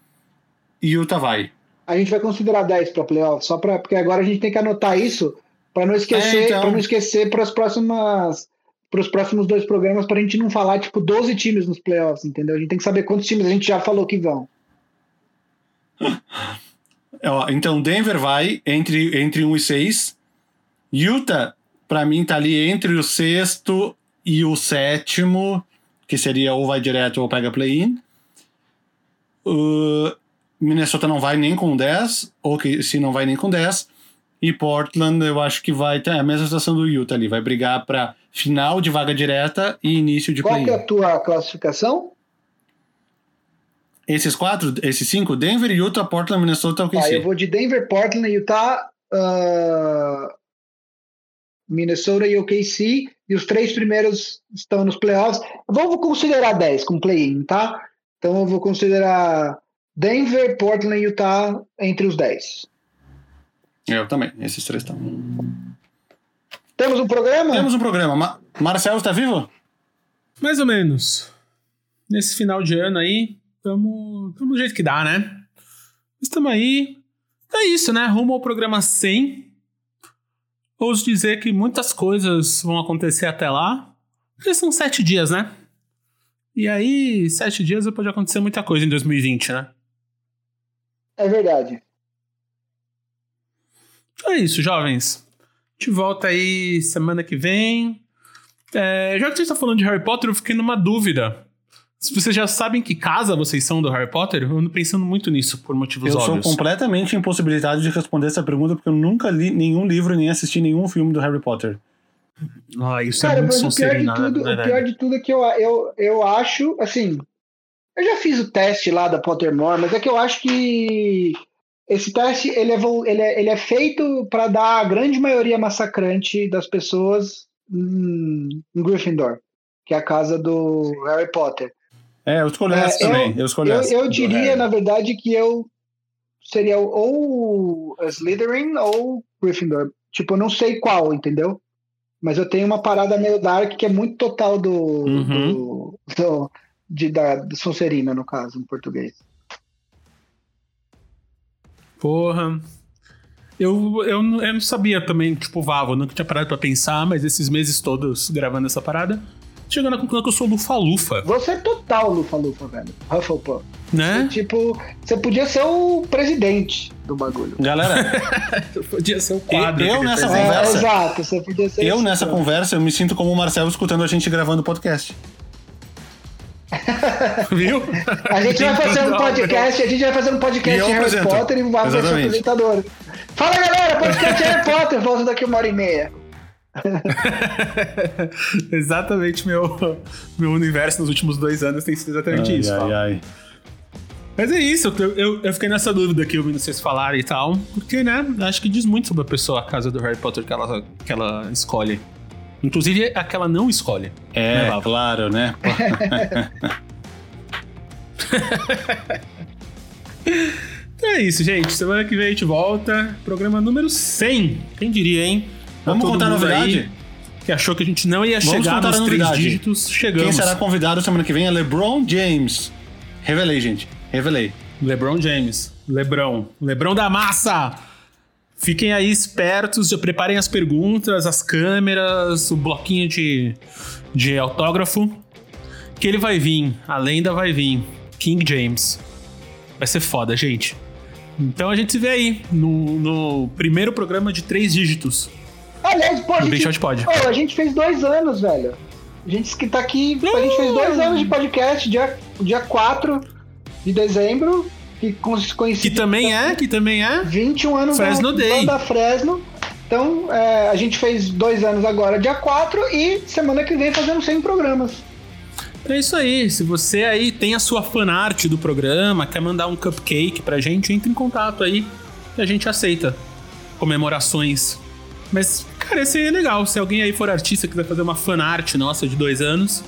E Utah vai. A gente vai considerar 10 para playoff, só para porque agora a gente tem que anotar isso para não esquecer, é, então... para não esquecer para as próximas para os próximos dois programas para a gente não falar tipo 12 times nos playoffs, entendeu? A gente tem que saber quantos times a gente já falou que vão. então Denver vai entre entre 1 e 6. Utah para mim tá ali entre o sexto e o sétimo, que seria ou vai direto ou pega play-in. Uh, Minnesota não vai nem com 10, ou que se não vai nem com 10. E Portland eu acho que vai ter a mesma situação do Utah ali, vai brigar para final de vaga direta e início de play-in. Qual é a tua classificação? Esses quatro, esses cinco, Denver, Utah, Portland, Minnesota, o que ah, Eu vou de Denver, Portland, Utah, uh, Minnesota e OKC, e os três primeiros estão nos playoffs. Vou considerar 10 com play-in, tá? Então eu vou considerar Denver, Portland e Utah entre os 10. Eu também, esses três estão. Temos um programa? Temos um programa. Ma Marcelo está vivo? Mais ou menos. Nesse final de ano aí, estamos do jeito que dá, né? Estamos aí. É isso, né? Rumo ao programa 100 ouso dizer que muitas coisas vão acontecer até lá, porque são sete dias, né? E aí, sete dias pode acontecer muita coisa em 2020, né? É verdade. É isso, jovens. De volta aí semana que vem. É, já que você está falando de Harry Potter, eu fiquei numa dúvida. Se vocês já sabem que casa vocês são do Harry Potter, eu ando pensando muito nisso, por motivos eu óbvios. Eu sou completamente impossibilitado de responder essa pergunta, porque eu nunca li nenhum livro nem assisti nenhum filme do Harry Potter. Ah, isso é Cara, é muito mas o pior, de tudo, né, o pior de tudo é que eu, eu, eu acho, assim, eu já fiz o teste lá da Pottermore, mas é que eu acho que esse teste ele é, ele é, ele é feito para dar a grande maioria massacrante das pessoas em, em Gryffindor, que é a casa do Harry Potter. É, eu escolhi é, essa também. Eu, eu escolhi eu, essa. Eu diria, na verdade, que eu seria ou Slytherin ou Gryffindor. Tipo, eu não sei qual, entendeu? Mas eu tenho uma parada meio dark que é muito total do. Uhum. do, do de, da do Sonserina, no caso, em português. Porra. Eu, eu, eu não sabia também, tipo, Vavo, nunca tinha parado pra pensar, mas esses meses todos gravando essa parada, chegando à conclusão que eu sou lufa-lufa. Você é total lufa-lufa, velho. Hufflepuff. Né? Você, tipo, você podia ser o presidente do bagulho. Galera, podia ser o quadro. Eu, nessa conversa. É, exato, você podia ser. Eu nessa conversa, eu me sinto como o Marcelo escutando a gente gravando podcast. Viu? A gente vai fazer um podcast, a gente vai fazer um podcast de Harry Potter e vai ser apresentador. Fala galera, podcast Harry Potter, volta daqui uma hora e meia. exatamente meu, meu universo nos últimos dois anos tem sido exatamente ai, isso. Ai, ai. Mas é isso, eu, eu, eu, fiquei nessa dúvida aqui ouvindo vocês falarem e tal. Porque, né, acho que diz muito sobre a pessoa, a casa do Harry Potter que ela, que ela escolhe. Inclusive a que ela não escolhe. É, né, claro, né? então é isso, gente. Semana que vem a gente volta. Programa número 100. Quem diria, hein? Vamos contar a novidade? Aí que achou que a gente não ia Vamos chegar nos três dígitos. Chegamos. Quem será convidado semana que vem é LeBron James. Revelei, gente. Revelei. LeBron James. Lebrão. Lebrão da massa! Fiquem aí espertos, já preparem as perguntas, as câmeras, o bloquinho de, de autógrafo. Que ele vai vir, a lenda vai vir. King James. Vai ser foda, gente. Então a gente se vê aí no, no primeiro programa de três dígitos. Aliás, pô, a gente, pode. Oh, a gente fez dois anos, velho. A gente que tá aqui. A gente fez dois anos de podcast, dia, dia 4 de dezembro. Que coincide. Que também é, que também é. 21 anos Fresno da, Day. da Fresno. Então, é, a gente fez dois anos agora, dia 4, e semana que vem fazemos 100 programas. É isso aí. Se você aí tem a sua fanart do programa, quer mandar um cupcake pra gente, entre em contato aí e a gente aceita comemorações. Mas, cara, esse legal. Se alguém aí for artista e quiser fazer uma fanart nossa de dois anos,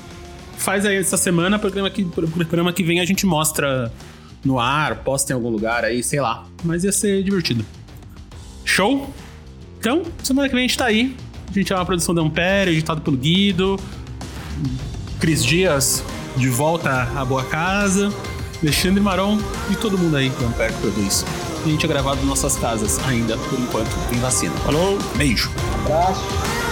faz aí essa semana, programa que, programa que vem a gente mostra no ar, posta em algum lugar aí, sei lá. Mas ia ser divertido. Show? Então, semana que vem a gente tá aí. A gente é uma produção da Ampere, editado pelo Guido. Cris Dias de volta à boa casa. Alexandre Maron e todo mundo aí que o Ampere produz. A gente é gravado em nossas casas ainda, por enquanto, tem vacina. Falou, beijo. Abraço.